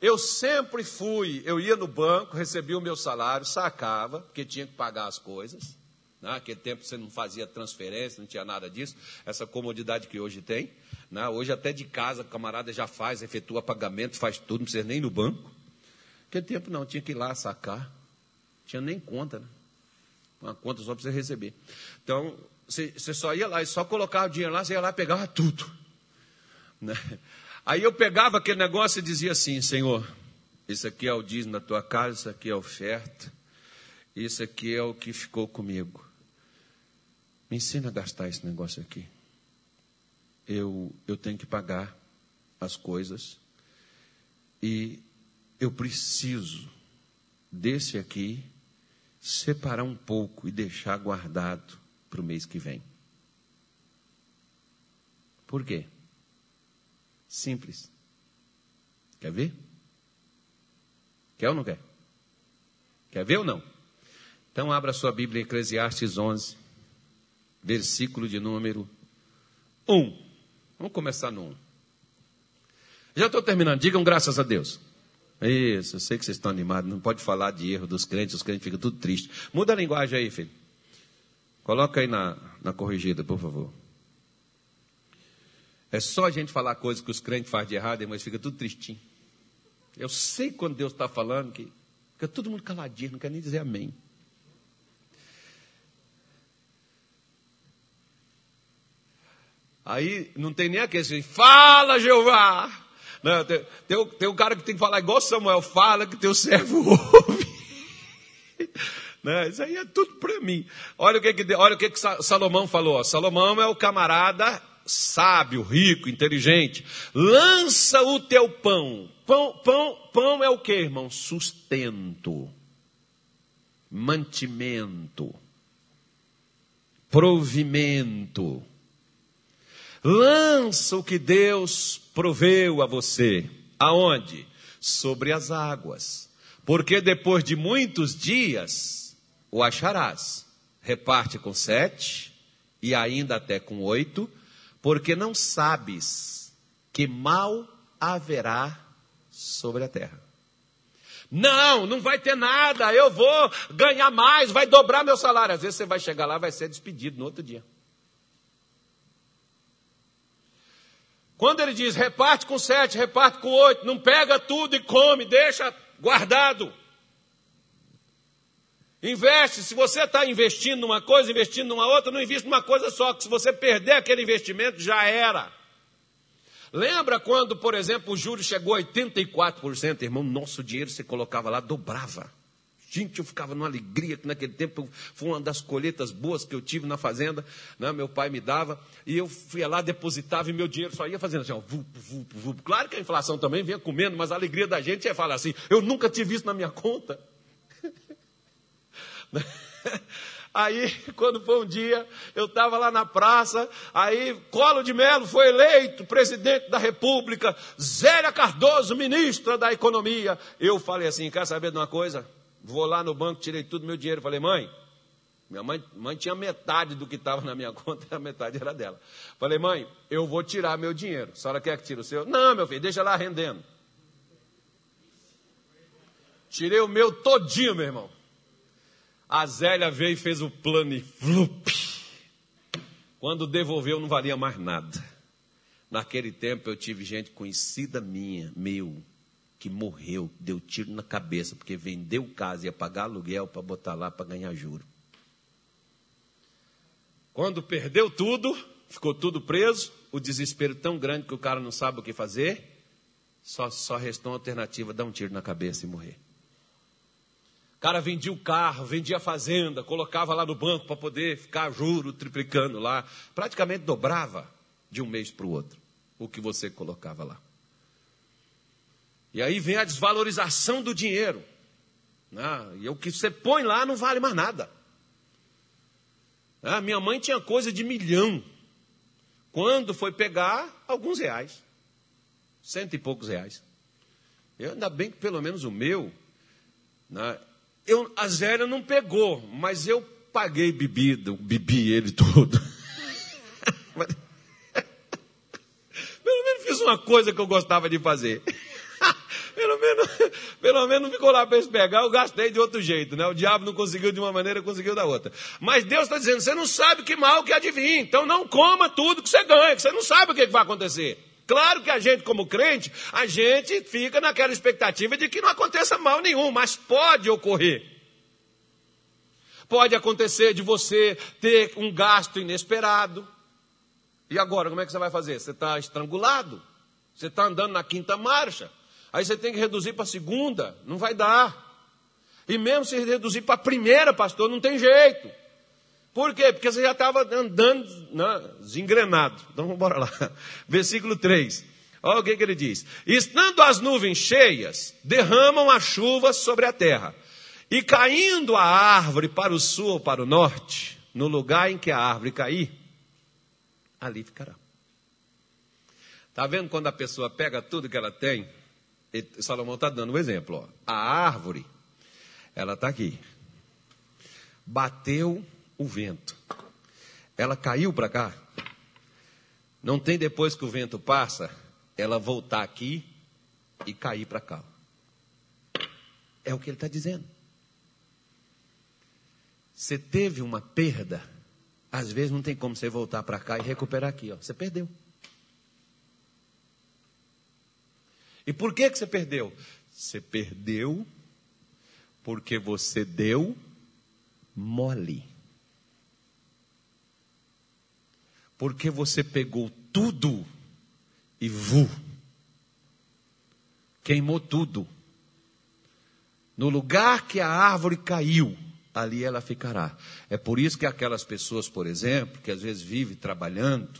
eu sempre fui, eu ia no banco, recebia o meu salário, sacava, porque tinha que pagar as coisas. Naquele né? tempo você não fazia transferência, não tinha nada disso, essa comodidade que hoje tem. Né? Hoje até de casa o camarada já faz, efetua pagamento, faz tudo, não precisa nem ir no banco. Naquele tempo não, tinha que ir lá sacar. Tinha nem conta, né? Uma conta só para você receber. Então, você, você só ia lá e só colocava o dinheiro lá, você ia lá e pegava tudo. [LAUGHS] Né? Aí eu pegava aquele negócio e dizia assim, Senhor, isso aqui é o dízimo da tua casa, isso aqui é a oferta, isso aqui é o que ficou comigo. Me ensina a gastar esse negócio aqui. Eu, eu tenho que pagar as coisas e eu preciso desse aqui separar um pouco e deixar guardado para o mês que vem. Por quê? Simples. Quer ver? Quer ou não quer? Quer ver ou não? Então abra sua Bíblia em Eclesiastes 11, versículo de número 1. Vamos começar no 1. Já estou terminando, digam graças a Deus. Isso, eu sei que vocês estão animados, não pode falar de erro dos crentes, os crentes ficam tudo tristes. Muda a linguagem aí, filho. Coloca aí na, na corrigida, por favor. É só a gente falar coisas que os crentes fazem de errado, mas fica tudo tristinho. Eu sei quando Deus está falando que fica todo mundo caladinho, não quer nem dizer amém. Aí não tem nem aquele assim, fala Jeová. Não, tem, tem, tem um cara que tem que falar igual Samuel, fala que teu servo ouve. [LAUGHS] Né? Isso aí é tudo para mim. Olha o que, que, olha o que, que Salomão falou. Salomão é o camarada sábio, rico, inteligente. Lança o teu pão. Pão, pão, pão é o que, irmão? Sustento, mantimento, provimento. Lança o que Deus proveu a você. Aonde? Sobre as águas. Porque depois de muitos dias o acharás. Reparte com sete e ainda até com oito, porque não sabes que mal haverá sobre a terra. Não, não vai ter nada, eu vou ganhar mais, vai dobrar meu salário. Às vezes você vai chegar lá vai ser despedido no outro dia. Quando ele diz reparte com sete, reparte com oito, não pega tudo e come, deixa guardado. Investe, se você está investindo numa coisa, investindo numa outra, não investe numa coisa só, que se você perder aquele investimento, já era. Lembra quando, por exemplo, o juro chegou a 84%, irmão, nosso dinheiro você colocava lá, dobrava. Gente, eu ficava numa alegria que naquele tempo foi uma das colheitas boas que eu tive na fazenda, né? meu pai me dava, e eu fui lá, depositava e meu dinheiro só ia fazendo assim, ó, vup, vup, vup. Claro que a inflação também vinha comendo, mas a alegria da gente é falar assim, eu nunca tive isso na minha conta. [LAUGHS] Aí, quando foi um dia, eu estava lá na praça, aí Colo de Melo foi eleito presidente da República, Zélia Cardoso, ministra da Economia. Eu falei assim: quer saber de uma coisa? Vou lá no banco, tirei tudo meu dinheiro. Falei, mãe, minha mãe, mãe tinha metade do que estava na minha [LAUGHS] conta, a metade era dela. Falei, mãe, eu vou tirar meu dinheiro. A senhora quer que tire o seu? Não, meu filho, deixa lá rendendo. Tirei o meu todinho, meu irmão. A Zélia veio e fez o plano e flup. Quando devolveu, não valia mais nada. Naquele tempo eu tive gente conhecida minha, meu, que morreu, deu tiro na cabeça, porque vendeu casa, ia pagar aluguel para botar lá para ganhar juro. Quando perdeu tudo, ficou tudo preso, o desespero tão grande que o cara não sabe o que fazer, só, só restou uma alternativa, dar um tiro na cabeça e morrer. Cara vendia o carro, vendia a fazenda, colocava lá no banco para poder ficar juro, triplicando lá. Praticamente dobrava de um mês para o outro o que você colocava lá. E aí vem a desvalorização do dinheiro. Né? E o que você põe lá não vale mais nada. Né? Minha mãe tinha coisa de milhão. Quando foi pegar, alguns reais. Cento e poucos reais. Eu, ainda bem que pelo menos o meu, né? Eu, a Zélia não pegou, mas eu paguei bebida, bebi ele todo. [LAUGHS] pelo menos fiz uma coisa que eu gostava de fazer. [LAUGHS] pelo menos, pelo menos não ficou lá para eles pegar, eu gastei de outro jeito, né? O diabo não conseguiu de uma maneira, conseguiu da outra. Mas Deus está dizendo, você não sabe que mal que adivinha, então não coma tudo que você ganha, que você não sabe o que vai acontecer. Claro que a gente, como crente, a gente fica naquela expectativa de que não aconteça mal nenhum, mas pode ocorrer. Pode acontecer de você ter um gasto inesperado. E agora, como é que você vai fazer? Você está estrangulado? Você está andando na quinta marcha? Aí você tem que reduzir para a segunda, não vai dar. E mesmo se reduzir para a primeira, pastor, não tem jeito. Por quê? Porque você já estava andando né, desengrenado. Então vamos embora lá. [LAUGHS] Versículo 3. Olha o que, que ele diz: Estando as nuvens cheias, derramam a chuva sobre a terra, e caindo a árvore para o sul ou para o norte, no lugar em que a árvore cair, ali ficará. Está vendo quando a pessoa pega tudo que ela tem? Salomão está dando um exemplo. Ó. A árvore, ela está aqui. Bateu o vento. Ela caiu para cá. Não tem depois que o vento passa, ela voltar aqui e cair para cá. É o que ele está dizendo. Você teve uma perda, às vezes não tem como você voltar para cá e recuperar aqui. Ó. Você perdeu. E por que, que você perdeu? Você perdeu porque você deu mole. Porque você pegou tudo e vu. Queimou tudo. No lugar que a árvore caiu, ali ela ficará. É por isso que aquelas pessoas, por exemplo, que às vezes vivem trabalhando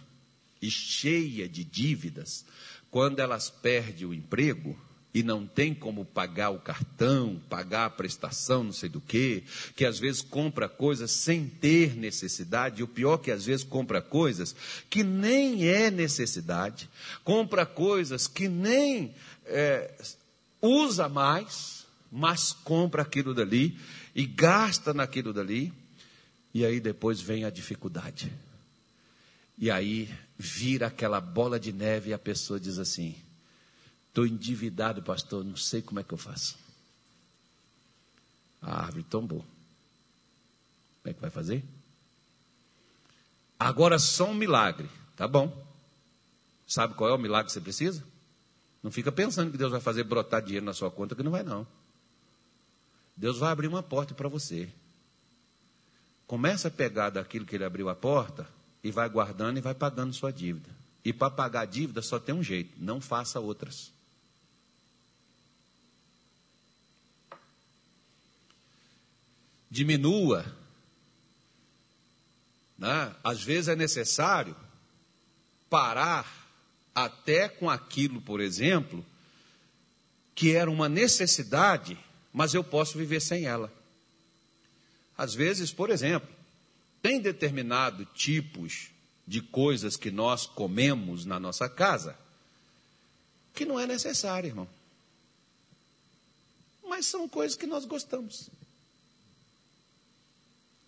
e cheia de dívidas, quando elas perdem o emprego, e não tem como pagar o cartão, pagar a prestação, não sei do que, que às vezes compra coisas sem ter necessidade, e o pior que às vezes compra coisas que nem é necessidade, compra coisas que nem é, usa mais, mas compra aquilo dali e gasta naquilo dali, e aí depois vem a dificuldade. E aí vira aquela bola de neve e a pessoa diz assim: Estou endividado, pastor, não sei como é que eu faço. A árvore tombou. Como é que vai fazer? Agora só um milagre, tá bom? Sabe qual é o milagre que você precisa? Não fica pensando que Deus vai fazer brotar dinheiro na sua conta, que não vai não. Deus vai abrir uma porta para você. Começa a pegar daquilo que ele abriu a porta e vai guardando e vai pagando sua dívida. E para pagar a dívida só tem um jeito, não faça outras. Diminua. Né? Às vezes é necessário parar até com aquilo, por exemplo, que era uma necessidade, mas eu posso viver sem ela. Às vezes, por exemplo, tem determinado tipos de coisas que nós comemos na nossa casa que não é necessário, irmão. Mas são coisas que nós gostamos.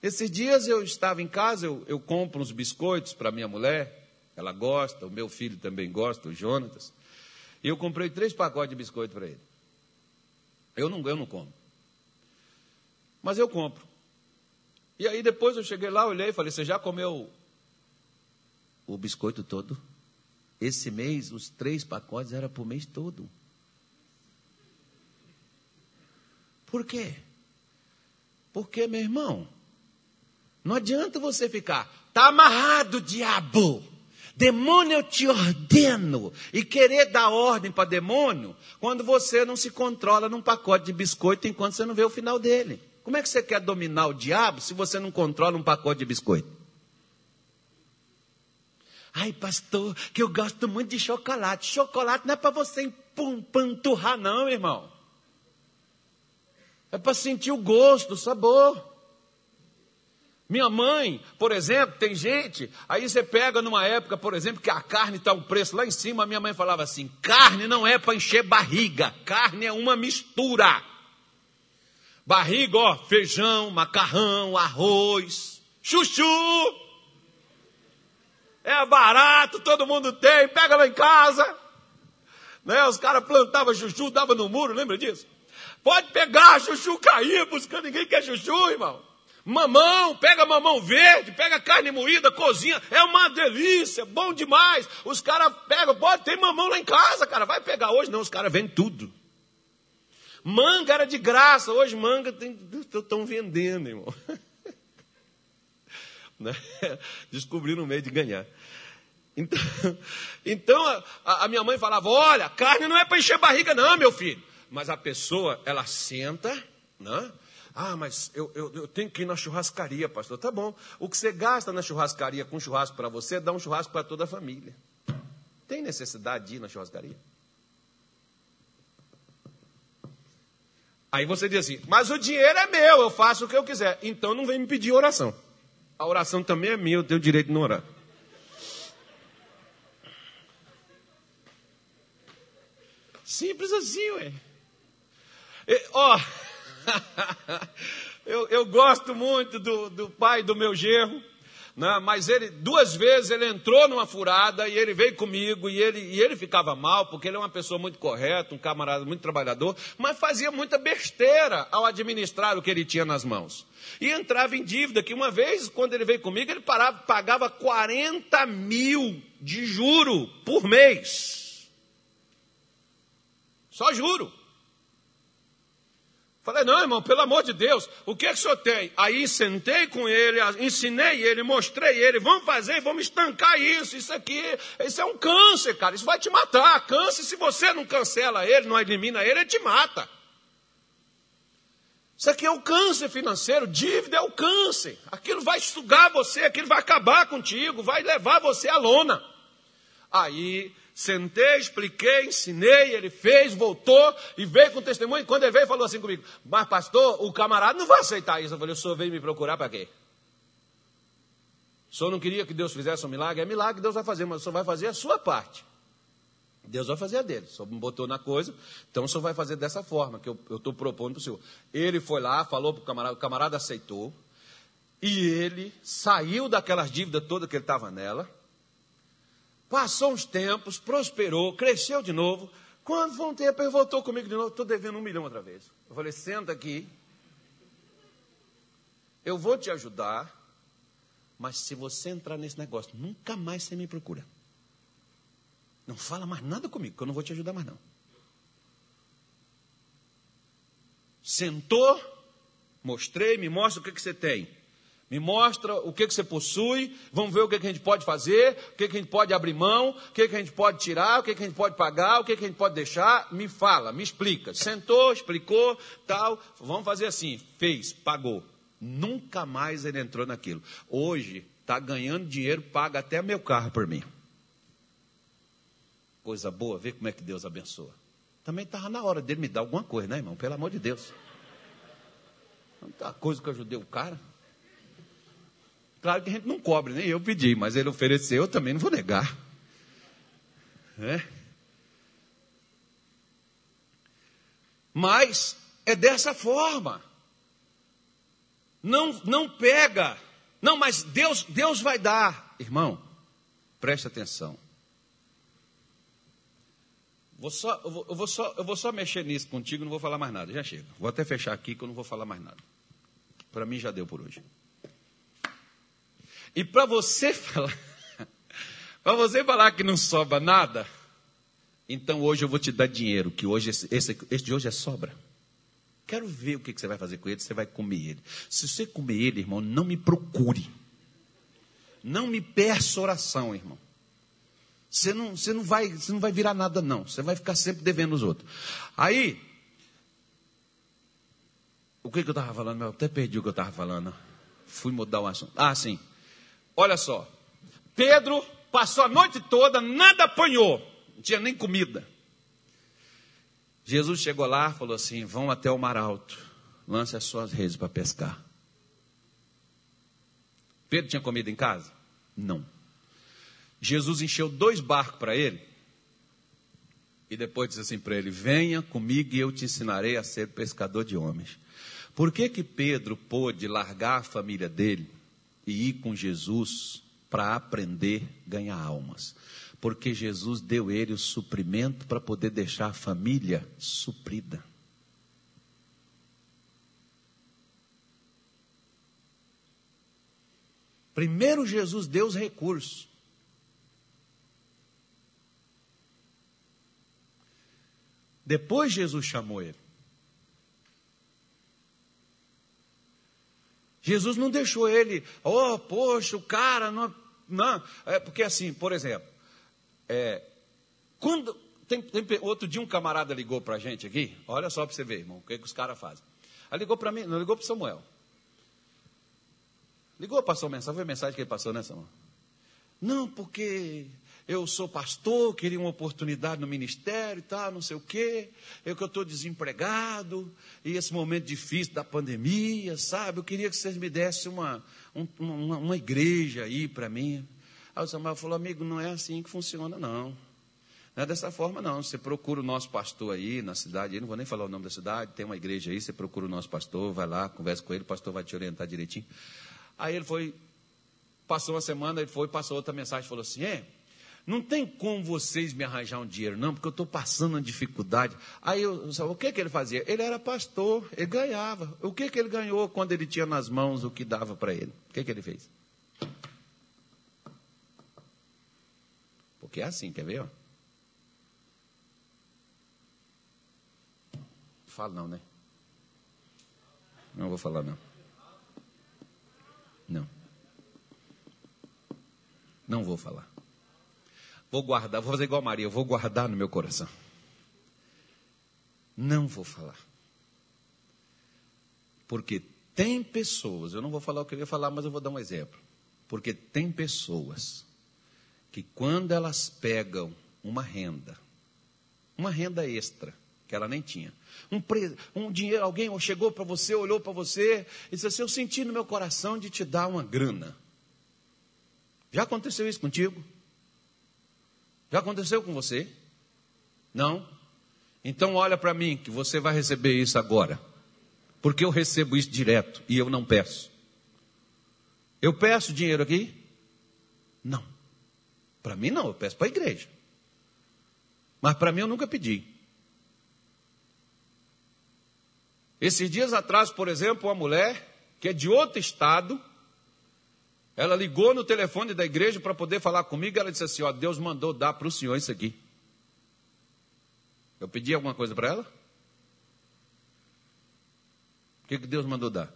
Esses dias eu estava em casa, eu, eu compro uns biscoitos para minha mulher, ela gosta, o meu filho também gosta, o Jonatas. E eu comprei três pacotes de biscoito para ele. Eu não, eu não como. Mas eu compro. E aí depois eu cheguei lá, olhei e falei: Você já comeu o biscoito todo? Esse mês, os três pacotes era para o mês todo. Por quê? Porque, meu irmão, não adianta você ficar, tá amarrado, diabo. Demônio, eu te ordeno. E querer dar ordem para demônio quando você não se controla num pacote de biscoito enquanto você não vê o final dele. Como é que você quer dominar o diabo se você não controla um pacote de biscoito? Ai, pastor, que eu gosto muito de chocolate. Chocolate não é para você panturrar, não, irmão. É para sentir o gosto, o sabor. Minha mãe, por exemplo, tem gente, aí você pega numa época, por exemplo, que a carne está um preço lá em cima, a minha mãe falava assim: carne não é para encher barriga, carne é uma mistura. Barriga, ó, feijão, macarrão, arroz, chuchu. É barato, todo mundo tem, pega lá em casa. Né? Os caras plantavam chuchu, dava no muro, lembra disso? Pode pegar, chuchu cair, buscando ninguém quer chuchu, irmão. Mamão, pega mamão verde, pega carne moída, cozinha, é uma delícia, bom demais. Os caras pegam, pode ter mamão lá em casa, cara, vai pegar hoje. Não, os caras vendem tudo. Manga era de graça, hoje manga estão vendendo, irmão. [LAUGHS] Né? Descobriram um meio de ganhar. Então, então a, a minha mãe falava: olha, carne não é para encher barriga, não, meu filho. Mas a pessoa, ela senta, né? Ah, mas eu, eu, eu, tenho que ir na churrascaria, pastor. Tá bom. O que você gasta na churrascaria com churrasco para você, dá um churrasco para toda a família. Tem necessidade de ir na churrascaria? Aí você diz assim, mas o dinheiro é meu, eu faço o que eu quiser. Então não vem me pedir oração. A oração também é minha, eu tenho direito de não orar. Simples assim, ué. Ó. [LAUGHS] eu, eu gosto muito do, do pai do meu gerro. Né? mas ele duas vezes ele entrou numa furada e ele veio comigo e ele, e ele ficava mal, porque ele é uma pessoa muito correta, um camarada muito trabalhador, mas fazia muita besteira ao administrar o que ele tinha nas mãos. E entrava em dívida, que uma vez, quando ele veio comigo, ele parava, pagava 40 mil de juro por mês. Só juro. Falei, não, irmão, pelo amor de Deus, o que, é que o senhor tem? Aí sentei com ele, ensinei ele, mostrei ele, vamos fazer, vamos estancar isso, isso aqui, isso é um câncer, cara, isso vai te matar. Câncer, se você não cancela ele, não elimina ele, ele te mata. Isso aqui é o câncer financeiro, dívida é o câncer. Aquilo vai sugar você, aquilo vai acabar contigo, vai levar você à lona. Aí Sentei, expliquei, ensinei, ele fez, voltou e veio com testemunho. Quando ele veio, falou assim comigo: Mas, pastor, o camarada não vai aceitar isso. Eu falei: O senhor veio me procurar para quê? O senhor não queria que Deus fizesse um milagre? É milagre que Deus vai fazer, mas o senhor vai fazer a sua parte. Deus vai fazer a dele. O senhor me botou na coisa, então o senhor vai fazer dessa forma que eu estou propondo para o senhor. Ele foi lá, falou para o camarada, o camarada aceitou, e ele saiu daquelas dívidas todas que ele estava nela Passou uns tempos, prosperou, cresceu de novo. Quando foi um tempo, ele voltou comigo de novo. Estou devendo um milhão outra vez. Eu falei: senta aqui. Eu vou te ajudar. Mas se você entrar nesse negócio, nunca mais você me procura. Não fala mais nada comigo, que eu não vou te ajudar mais não. Sentou, mostrei, me mostra o que, que você tem. Me mostra o que, que você possui, vamos ver o que, que a gente pode fazer, o que, que a gente pode abrir mão, o que, que a gente pode tirar, o que, que a gente pode pagar, o que, que a gente pode deixar. Me fala, me explica. Sentou, explicou, tal. Vamos fazer assim. Fez, pagou. Nunca mais ele entrou naquilo. Hoje, está ganhando dinheiro, paga até meu carro por mim. Coisa boa, vê como é que Deus abençoa. Também estava na hora dele me dar alguma coisa, né, irmão? Pelo amor de Deus. Tanta coisa que eu ajudei o cara. Claro que a gente não cobre, nem eu pedi, mas ele ofereceu, eu também não vou negar. É? Mas é dessa forma. Não, não pega. Não, mas Deus, Deus vai dar. Irmão, preste atenção. Vou só, eu, vou, eu, vou só, eu vou só mexer nisso contigo, não vou falar mais nada. Já chega. Vou até fechar aqui que eu não vou falar mais nada. Para mim já deu por hoje. E para você [LAUGHS] falar, para você falar que não sobra nada, então hoje eu vou te dar dinheiro, que hoje esse, esse, de hoje é sobra. Quero ver o que, que você vai fazer com ele, você vai comer ele. Se você comer ele, irmão, não me procure. Não me peça oração, irmão. Você não, você não, vai, você não vai virar nada, não. Você vai ficar sempre devendo os outros. Aí, o que, que eu estava falando? Eu até perdi o que eu estava falando. Fui mudar o assunto. Ah, sim. Olha só. Pedro passou a noite toda, nada apanhou, não tinha nem comida. Jesus chegou lá e falou assim: vão até o mar alto, lance as suas redes para pescar. Pedro tinha comida em casa? Não. Jesus encheu dois barcos para ele e depois disse assim para ele: Venha comigo e eu te ensinarei a ser pescador de homens. Por que, que Pedro pôde largar a família dele e ir com Jesus para aprender a ganhar almas? Porque Jesus deu ele o suprimento para poder deixar a família suprida. Primeiro Jesus deu os recursos. Depois Jesus chamou ele. Jesus não deixou ele, oh, poxa, o cara não. não. É porque assim, por exemplo, é, quando. Tem, tem, outro dia um camarada ligou para a gente aqui, olha só para você ver, irmão, o que, que os caras fazem. Aí ligou para mim, não ligou para Samuel. Ligou, passou mensagem, foi a mensagem que ele passou, né, Samuel? Não, porque eu sou pastor, queria uma oportunidade no ministério e tal, não sei o quê. Eu que eu estou desempregado, e esse momento difícil da pandemia, sabe? Eu queria que vocês me dessem uma, um, uma, uma igreja aí para mim. Aí o Samuel falou, amigo, não é assim que funciona, não. Não é dessa forma, não. Você procura o nosso pastor aí na cidade, eu não vou nem falar o nome da cidade, tem uma igreja aí, você procura o nosso pastor, vai lá, conversa com ele, o pastor vai te orientar direitinho. Aí ele foi, passou uma semana, ele foi, passou outra mensagem, falou assim, é, não tem como vocês me arranjar um dinheiro, não, porque eu estou passando uma dificuldade. Aí eu, o que, que ele fazia? Ele era pastor, ele ganhava. O que, que ele ganhou quando ele tinha nas mãos o que dava para ele? O que, que ele fez? Porque é assim, quer ver? Ó? Fala não, né? Não vou falar não. Não. Não vou falar. Vou guardar, vou fazer igual a Maria, vou guardar no meu coração. Não vou falar. Porque tem pessoas, eu não vou falar o que eu ia falar, mas eu vou dar um exemplo. Porque tem pessoas que quando elas pegam uma renda, uma renda extra, que ela nem tinha, um, pre, um dinheiro, alguém chegou para você, olhou para você e disse assim: Eu senti no meu coração de te dar uma grana. Já aconteceu isso contigo? Já aconteceu com você? Não? Então olha para mim que você vai receber isso agora. Porque eu recebo isso direto e eu não peço. Eu peço dinheiro aqui? Não. Para mim não, eu peço para a igreja. Mas para mim eu nunca pedi. Esses dias atrás, por exemplo, uma mulher que é de outro estado, ela ligou no telefone da igreja para poder falar comigo. Ela disse assim: Ó, Deus mandou dar para o senhor isso aqui. Eu pedi alguma coisa para ela? O que, que Deus mandou dar?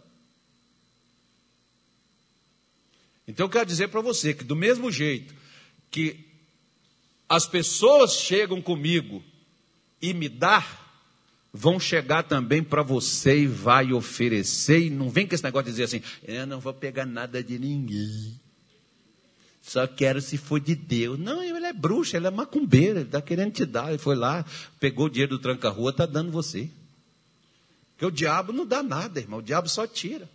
Então eu quero dizer para você que, do mesmo jeito que as pessoas chegam comigo e me dão, vão chegar também para você e vai oferecer. E não vem com esse negócio de dizer assim: eu não vou pegar nada de ninguém. Só quero se for de Deus. Não, ele é bruxo, ele é macumbeiro, ele está querendo te dar. Ele foi lá, pegou o dinheiro do tranca-rua, está dando você. Porque o diabo não dá nada, irmão, o diabo só tira.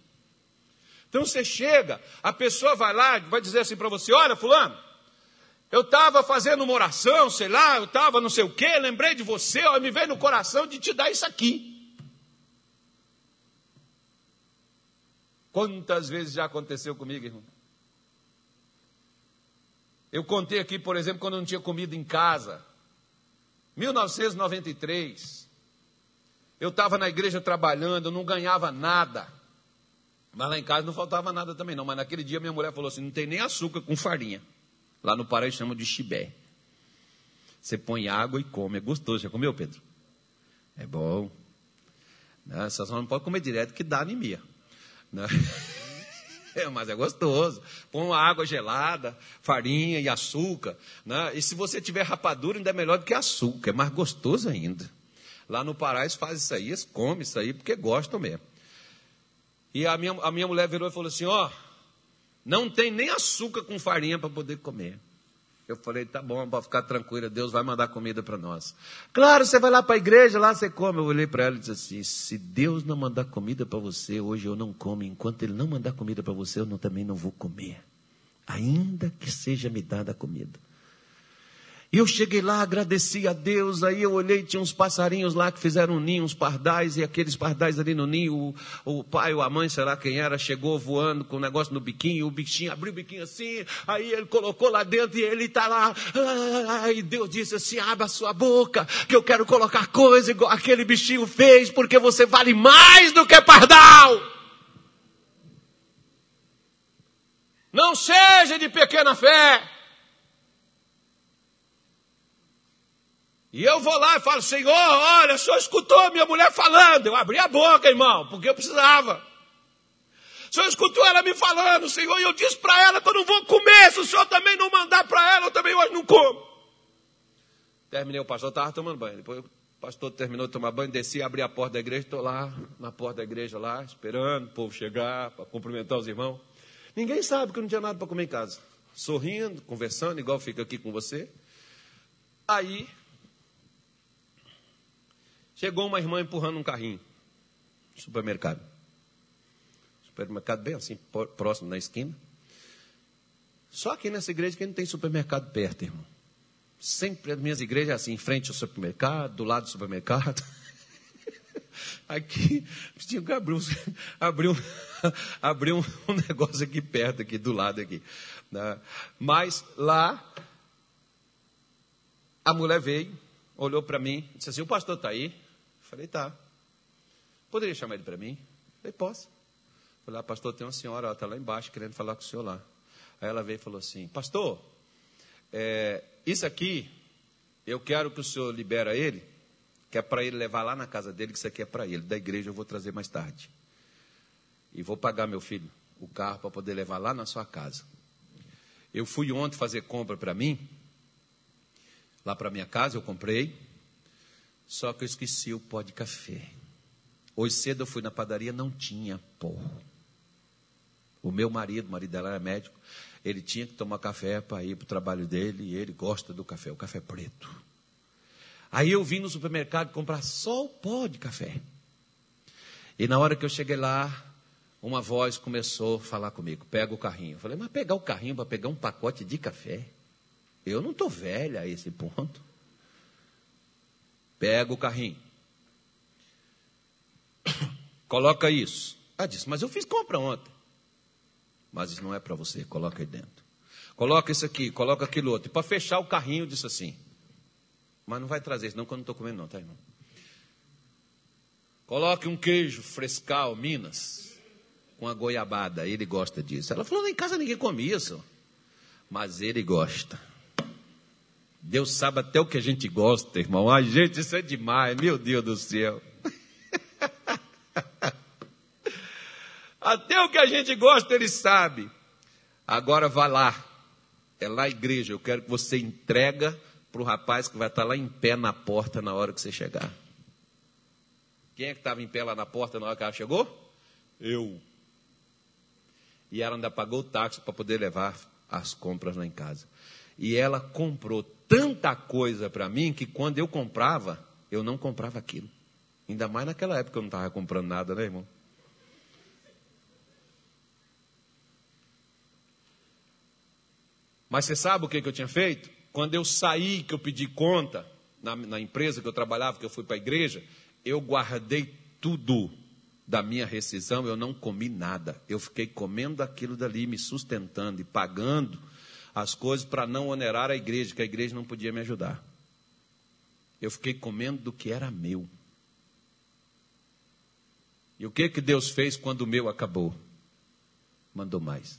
Então você chega, a pessoa vai lá, vai dizer assim para você: olha, Fulano, eu estava fazendo uma oração, sei lá, eu estava não sei o quê, lembrei de você, ó, me veio no coração de te dar isso aqui. Quantas vezes já aconteceu comigo, irmão? Eu contei aqui, por exemplo, quando eu não tinha comida em casa. 1993. Eu estava na igreja trabalhando, eu não ganhava nada. Mas lá em casa não faltava nada também, não. Mas naquele dia minha mulher falou assim: não tem nem açúcar com farinha. Lá no Pará chama de chibé. Você põe água e come. É gostoso. Já comeu, Pedro? É bom. Né? Só não pode comer direto que dá anemia. É, [LAUGHS] mas é gostoso. Põe água gelada, farinha e açúcar. Né? E se você tiver rapadura, ainda é melhor do que açúcar. É mais gostoso ainda. Lá no Pará eles fazem isso aí, eles comem isso aí porque gostam mesmo. E a minha, a minha mulher virou e falou assim: Ó, oh, não tem nem açúcar com farinha para poder comer. Eu falei, tá bom, pode ficar tranquila, Deus vai mandar comida para nós. Claro, você vai lá para a igreja, lá você come. Eu olhei para ela e disse assim: se Deus não mandar comida para você, hoje eu não como. Enquanto Ele não mandar comida para você, eu não, também não vou comer. Ainda que seja me dada a comida. E eu cheguei lá, agradeci a Deus, aí eu olhei, tinha uns passarinhos lá que fizeram um ninho, uns pardais, e aqueles pardais ali no ninho, o, o pai ou a mãe, sei lá quem era, chegou voando com o um negócio no biquinho, o bichinho abriu o biquinho assim, aí ele colocou lá dentro e ele está lá, e Deus disse assim, abra a sua boca, que eu quero colocar coisa igual aquele bichinho fez, porque você vale mais do que pardal. Não seja de pequena fé. E eu vou lá e falo, Senhor, olha, o senhor escutou minha mulher falando. Eu abri a boca, irmão, porque eu precisava. O senhor escutou ela me falando, Senhor, e eu disse para ela que eu não vou comer. Se o senhor também não mandar para ela, eu também hoje não como. Terminei, o pastor estava tomando banho. Depois o pastor terminou de tomar banho, desci, abri a porta da igreja, estou lá, na porta da igreja lá, esperando o povo chegar para cumprimentar os irmãos. Ninguém sabe que eu não tinha nada para comer em casa. Sorrindo, conversando, igual fica aqui com você. Aí Chegou uma irmã empurrando um carrinho. Supermercado. Supermercado bem assim, próximo na esquina. Só aqui nessa igreja que não tem supermercado perto, irmão. Sempre as minhas igrejas assim, em frente ao supermercado, do lado do supermercado. [LAUGHS] Aqui, tinha que abrir, um, [LAUGHS] [LAUGHS] abrir, um, um, negócio aqui perto, aqui do lado aqui. Né? Mas lá, a mulher veio, olhou para mim, disse assim, o pastor está aí? Falei, tá. Poderia chamar ele para mim? Falei, posso. Falei, ah, pastor, tem uma senhora, está lá embaixo querendo falar com o senhor lá. Aí ela veio e falou assim, pastor, é, isso aqui, eu quero que o senhor libera ele, que é para ele levar lá na casa dele, que isso aqui é para ele. Da igreja eu vou trazer mais tarde. E vou pagar, meu filho, o carro para poder levar lá na sua casa. Eu fui ontem fazer compra para mim, lá para minha casa, eu comprei. Só que eu esqueci o pó de café. Hoje cedo eu fui na padaria, não tinha pó. O meu marido, o marido dela era médico, ele tinha que tomar café para ir para o trabalho dele e ele gosta do café, o café preto. Aí eu vim no supermercado comprar só o pó de café. E na hora que eu cheguei lá, uma voz começou a falar comigo: pega o carrinho. Eu falei, mas pegar o carrinho para pegar um pacote de café? Eu não estou velha a esse ponto. Pega o carrinho. Coloca isso. Ah, disse, mas eu fiz compra ontem. Mas isso não é para você, coloca aí dentro. Coloca isso aqui, coloca aquilo outro. E para fechar o carrinho, disse assim. Mas não vai trazer isso, não, que eu não estou comendo, não, tá, irmão? Coloque um queijo frescal, Minas, com a goiabada. Ele gosta disso. Ela falou: em casa ninguém come isso. Mas ele gosta. Deus sabe até o que a gente gosta, irmão. Ai, gente, isso é demais, meu Deus do céu. [LAUGHS] até o que a gente gosta, Ele sabe. Agora vá lá. É lá a igreja. Eu quero que você entrega para o rapaz que vai estar lá em pé na porta na hora que você chegar. Quem é que estava em pé lá na porta na hora que ela chegou? Eu. E ela ainda pagou o táxi para poder levar as compras lá em casa. E ela comprou tanta coisa para mim que quando eu comprava, eu não comprava aquilo. Ainda mais naquela época eu não estava comprando nada, né, irmão? Mas você sabe o que, que eu tinha feito? Quando eu saí, que eu pedi conta na, na empresa que eu trabalhava, que eu fui para a igreja, eu guardei tudo da minha rescisão, eu não comi nada. Eu fiquei comendo aquilo dali, me sustentando e pagando as coisas para não onerar a igreja, que a igreja não podia me ajudar. Eu fiquei comendo do que era meu. E o que que Deus fez quando o meu acabou? Mandou mais.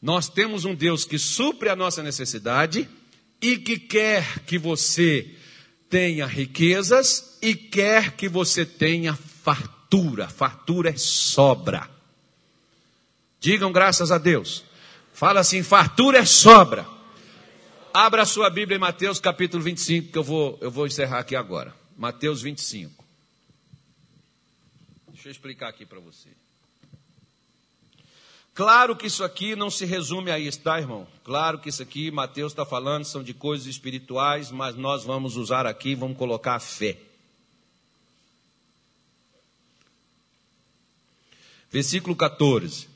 Nós temos um Deus que supre a nossa necessidade e que quer que você tenha riquezas e quer que você tenha fartura. Fartura é sobra. Digam graças a Deus. Fala assim: fartura é sobra. Abra a sua Bíblia em Mateus capítulo 25, que eu vou, eu vou encerrar aqui agora. Mateus 25. Deixa eu explicar aqui para você. Claro que isso aqui não se resume a isso, tá, irmão? Claro que isso aqui, Mateus está falando, são de coisas espirituais, mas nós vamos usar aqui, vamos colocar a fé. Versículo 14.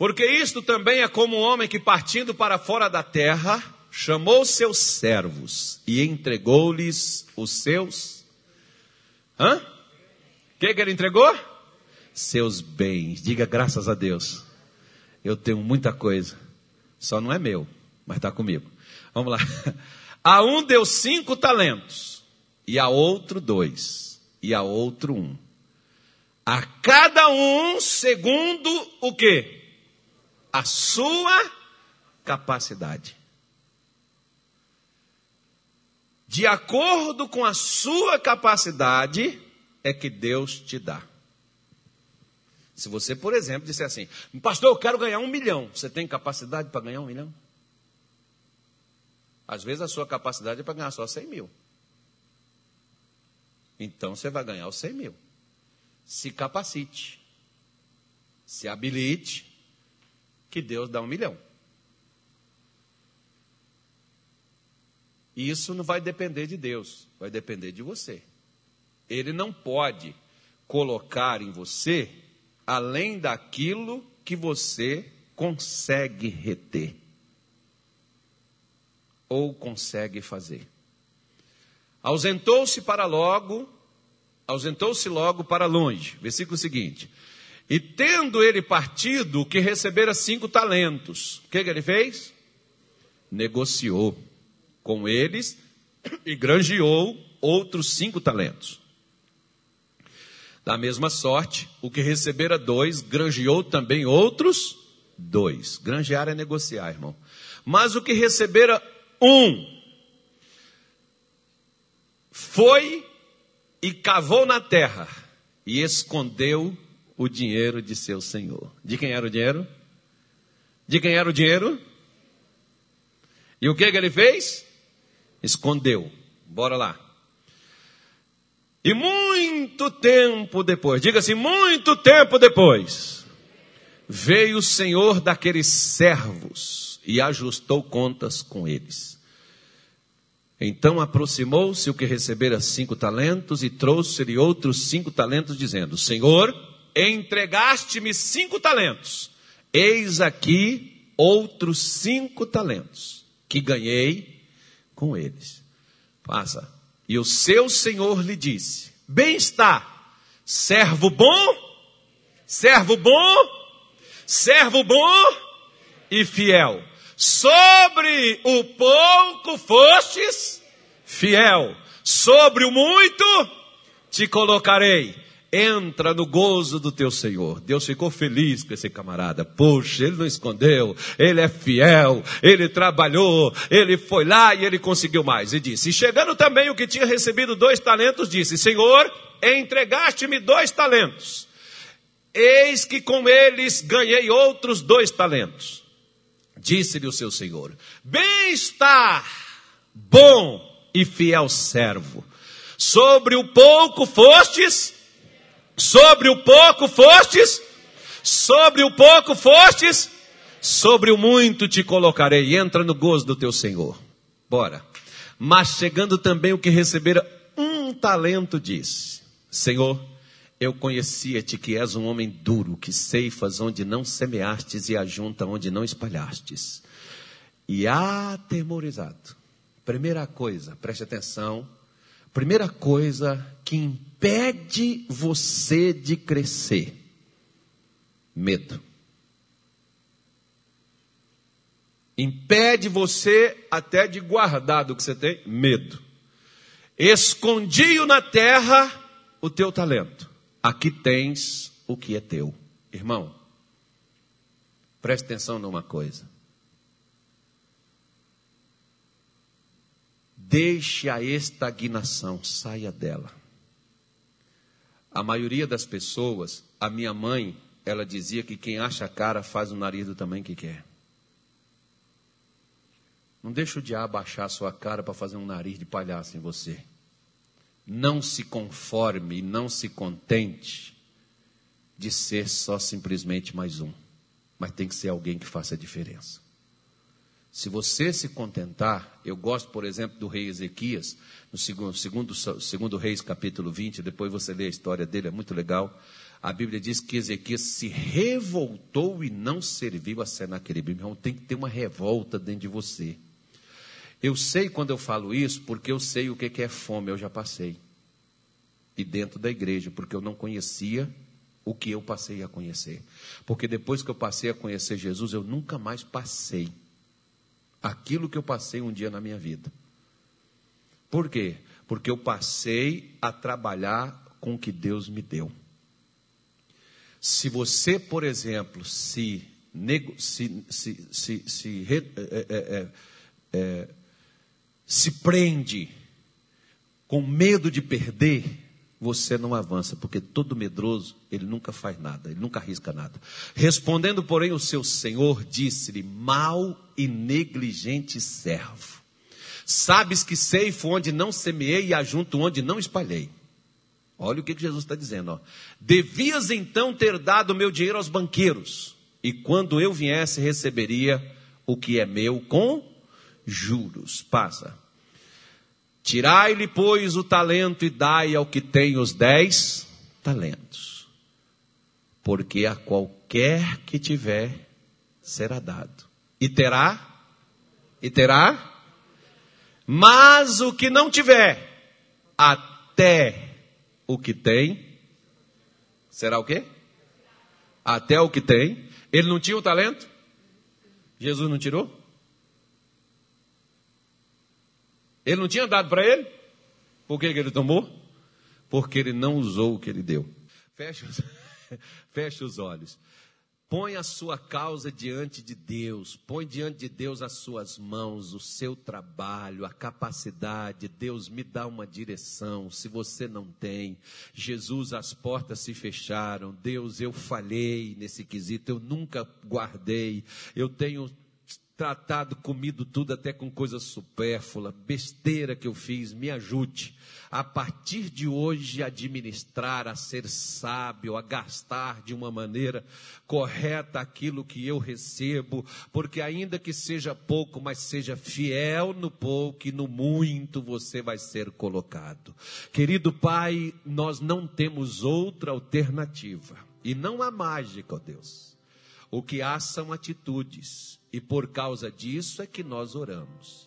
Porque isto também é como um homem que partindo para fora da terra, chamou seus servos e entregou-lhes os seus. Hã? O que, que ele entregou? Seus bens. Diga graças a Deus. Eu tenho muita coisa. Só não é meu, mas está comigo. Vamos lá. [LAUGHS] A um deu cinco talentos, e a outro dois, e a outro um. A cada um segundo o que? A sua capacidade. De acordo com a sua capacidade, é que Deus te dá. Se você, por exemplo, disser assim, pastor, eu quero ganhar um milhão, você tem capacidade para ganhar um milhão? Às vezes a sua capacidade é para ganhar só 100 mil. Então você vai ganhar os 100 mil. Se capacite, se habilite, que Deus dá um milhão. Isso não vai depender de Deus, vai depender de você. Ele não pode colocar em você além daquilo que você consegue reter ou consegue fazer. Ausentou-se para logo, ausentou-se logo para longe. Versículo seguinte. E tendo ele partido, que recebera cinco talentos, o que, que ele fez? Negociou com eles e granjeou outros cinco talentos. Da mesma sorte, o que recebera dois, granjeou também outros dois. Granjear é negociar, irmão. Mas o que recebera um, foi e cavou na terra e escondeu o dinheiro de seu senhor. De quem era o dinheiro? De quem era o dinheiro? E o que, que ele fez? escondeu. Bora lá. E muito tempo depois, diga assim, muito tempo depois, veio o Senhor daqueles servos e ajustou contas com eles. Então aproximou-se o que recebera cinco talentos e trouxe-lhe outros cinco talentos, dizendo: Senhor, entregaste-me cinco talentos, eis aqui outros cinco talentos que ganhei com eles. Passa. E o seu senhor lhe disse: Bem está, servo bom, servo bom, servo bom e fiel. Sobre o pouco fostes fiel, sobre o muito te colocarei entra no gozo do teu Senhor. Deus ficou feliz com esse camarada. Puxa, ele não escondeu, ele é fiel, ele trabalhou, ele foi lá e ele conseguiu mais. E disse: E chegando também o que tinha recebido dois talentos, disse: Senhor, entregaste-me dois talentos. Eis que com eles ganhei outros dois talentos. Disse-lhe o seu senhor: Bem está, bom e fiel servo. Sobre o pouco fostes Sobre o pouco fostes, sobre o pouco fostes, sobre o muito te colocarei. Entra no gozo do teu Senhor. Bora. Mas chegando também o que recebera um talento, disse: Senhor, eu conhecia-te que és um homem duro, que ceifas onde não semeastes e ajunta onde não espalhastes. E atemorizado. Primeira coisa, preste atenção. Primeira coisa que impede você de crescer? Medo. Impede você até de guardar do que você tem? Medo. Escondi-o na terra o teu talento. Aqui tens o que é teu. Irmão, preste atenção numa coisa. Deixe a estagnação, saia dela. A maioria das pessoas, a minha mãe, ela dizia que quem acha a cara faz o nariz do tamanho que quer. Não deixa o diabo achar a sua cara para fazer um nariz de palhaço em você. não se conforme, não se contente de ser só simplesmente mais um, mas tem que ser alguém que faça a diferença. Se você se contentar, eu gosto, por exemplo, do rei Ezequias, no segundo, segundo, segundo Reis, capítulo 20, depois você lê a história dele, é muito legal. A Bíblia diz que Ezequias se revoltou e não serviu a Senaqueribe. Então tem que ter uma revolta dentro de você. Eu sei quando eu falo isso, porque eu sei o que é fome, eu já passei. E dentro da igreja, porque eu não conhecia o que eu passei a conhecer. Porque depois que eu passei a conhecer Jesus, eu nunca mais passei aquilo que eu passei um dia na minha vida. Por quê? Porque eu passei a trabalhar com o que Deus me deu. Se você, por exemplo, se, nego, se, se, se, se, é, é, é, se prende com medo de perder, você não avança, porque todo medroso, ele nunca faz nada, ele nunca arrisca nada. Respondendo, porém, o seu senhor disse-lhe: Mal e negligente servo. Sabes que ceifo onde não semeei e ajunto onde não espalhei. Olha o que Jesus está dizendo. Ó. Devias então ter dado meu dinheiro aos banqueiros, e quando eu viesse, receberia o que é meu com juros. Passa. Tirai-lhe, pois, o talento e dai ao que tem os dez talentos. Porque a qualquer que tiver, será dado. E terá, e terá, mas o que não tiver, até o que tem, será o quê? Até o que tem. Ele não tinha o talento? Jesus não tirou? Ele não tinha dado para ele? Por que, que ele tomou? Porque ele não usou o que ele deu. Fecha os, [LAUGHS] fecha os olhos. Põe a sua causa diante de Deus, põe diante de Deus as suas mãos, o seu trabalho, a capacidade. Deus me dá uma direção. Se você não tem, Jesus, as portas se fecharam. Deus, eu falhei nesse quesito, eu nunca guardei. Eu tenho tratado, comido tudo até com coisa supérflua, besteira que eu fiz, me ajude a partir de hoje administrar, a ser sábio, a gastar de uma maneira correta aquilo que eu recebo, porque ainda que seja pouco, mas seja fiel no pouco e no muito você vai ser colocado. Querido Pai, nós não temos outra alternativa e não há mágica, ó Deus. O que há são atitudes e por causa disso é que nós oramos.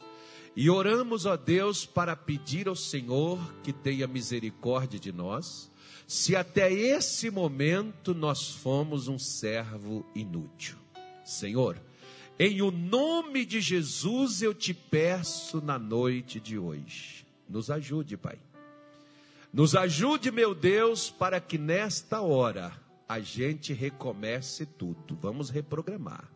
E oramos, ó Deus, para pedir ao Senhor que tenha misericórdia de nós, se até esse momento nós fomos um servo inútil. Senhor, em o nome de Jesus eu te peço na noite de hoje. Nos ajude, Pai. Nos ajude, meu Deus, para que nesta hora a gente recomece tudo. Vamos reprogramar.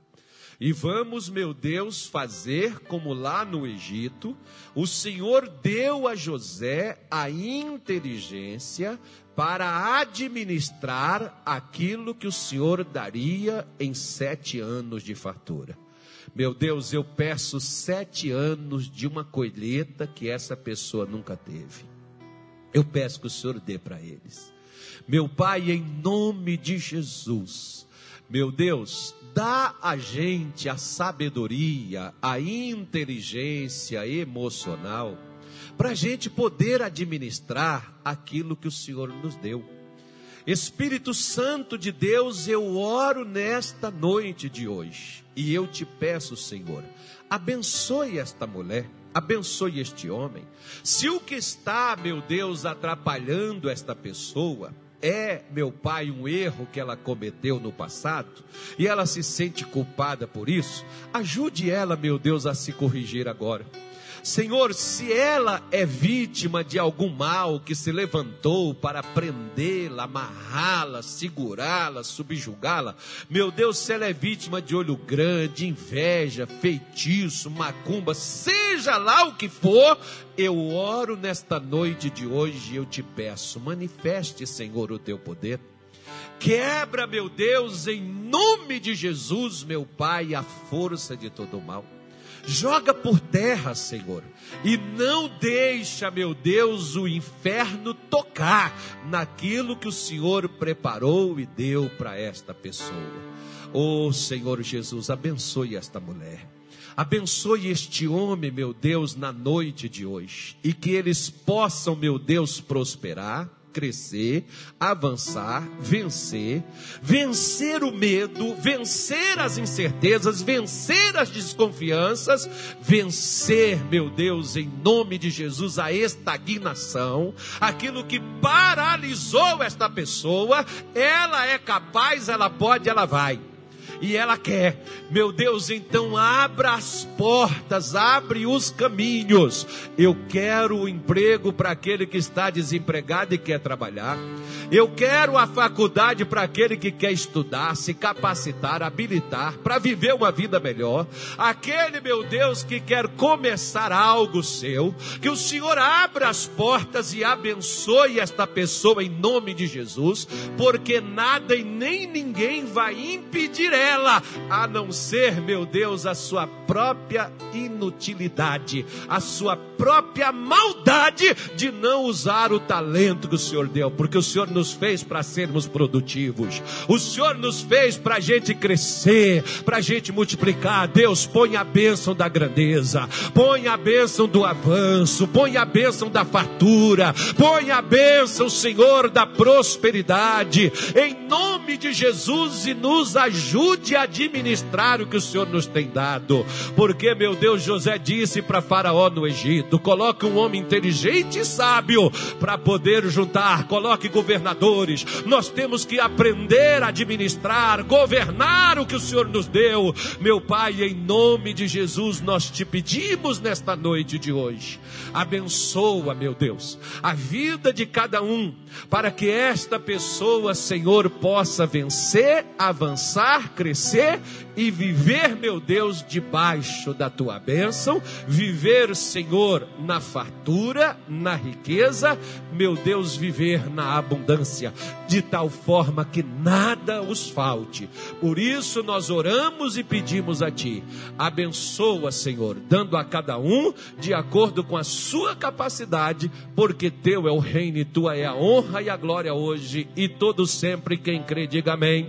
E vamos, meu Deus, fazer como lá no Egito, o Senhor deu a José a inteligência para administrar aquilo que o Senhor daria em sete anos de fartura. Meu Deus, eu peço sete anos de uma colheita que essa pessoa nunca teve. Eu peço que o Senhor dê para eles. Meu Pai, em nome de Jesus, meu Deus, dá a gente a sabedoria, a inteligência emocional, para a gente poder administrar aquilo que o Senhor nos deu. Espírito Santo de Deus, eu oro nesta noite de hoje e eu te peço, Senhor, abençoe esta mulher, abençoe este homem. Se o que está, meu Deus, atrapalhando esta pessoa, é, meu pai, um erro que ela cometeu no passado e ela se sente culpada por isso, ajude ela, meu Deus, a se corrigir agora. Senhor, se ela é vítima de algum mal que se levantou para prendê-la, amarrá-la, segurá-la, subjugá-la, meu Deus, se ela é vítima de olho grande, inveja, feitiço, macumba, seja lá o que for, eu oro nesta noite de hoje e eu te peço, manifeste, Senhor, o teu poder. Quebra, meu Deus, em nome de Jesus, meu Pai, a força de todo mal Joga por terra, Senhor. E não deixa, meu Deus, o inferno tocar naquilo que o Senhor preparou e deu para esta pessoa. Oh, Senhor Jesus, abençoe esta mulher. Abençoe este homem, meu Deus, na noite de hoje. E que eles possam, meu Deus, prosperar, crescer, avançar, vencer, vencer o medo, vencer as incertezas, vencer as desconfianças, vencer, meu Deus, em nome de Jesus, a estagnação, aquilo que paralisou esta pessoa, ela é capaz, ela pode, ela vai e ela quer. Meu Deus, então abra as portas, abre os caminhos. Eu quero o emprego para aquele que está desempregado e quer trabalhar. Eu quero a faculdade para aquele que quer estudar, se capacitar, habilitar para viver uma vida melhor. Aquele, meu Deus, que quer começar algo seu, que o Senhor abra as portas e abençoe esta pessoa em nome de Jesus, porque nada e nem ninguém vai impedir ela a não ser, meu Deus, a sua própria inutilidade, a sua própria maldade de não usar o talento que o Senhor deu, porque o Senhor nos fez para sermos produtivos, o Senhor nos fez para a gente crescer, para a gente multiplicar. Deus, põe a bênção da grandeza, põe a bênção do avanço, põe a bênção da fartura, põe a bênção, Senhor, da prosperidade, em nome de Jesus, e nos ajude a administrar o que o Senhor nos tem dado. Porque, meu Deus, José disse para Faraó no Egito: coloque um homem inteligente e sábio para poder juntar, coloque governadores. Nós temos que aprender a administrar, governar o que o Senhor nos deu. Meu Pai, em nome de Jesus, nós te pedimos nesta noite de hoje. Abençoa, meu Deus, a vida de cada um, para que esta pessoa, Senhor, possa vencer, avançar, crescer e viver, meu Deus, debaixo da tua bênção, viver, Senhor, na fartura, na riqueza, meu Deus, viver na abundância, de tal forma que nada os falte. Por isso nós oramos e pedimos a Ti, abençoa, Senhor, dando a cada um de acordo com a sua capacidade, porque Teu é o reino e Tua é a honra e a glória hoje e todo sempre. Quem crê, diga amém.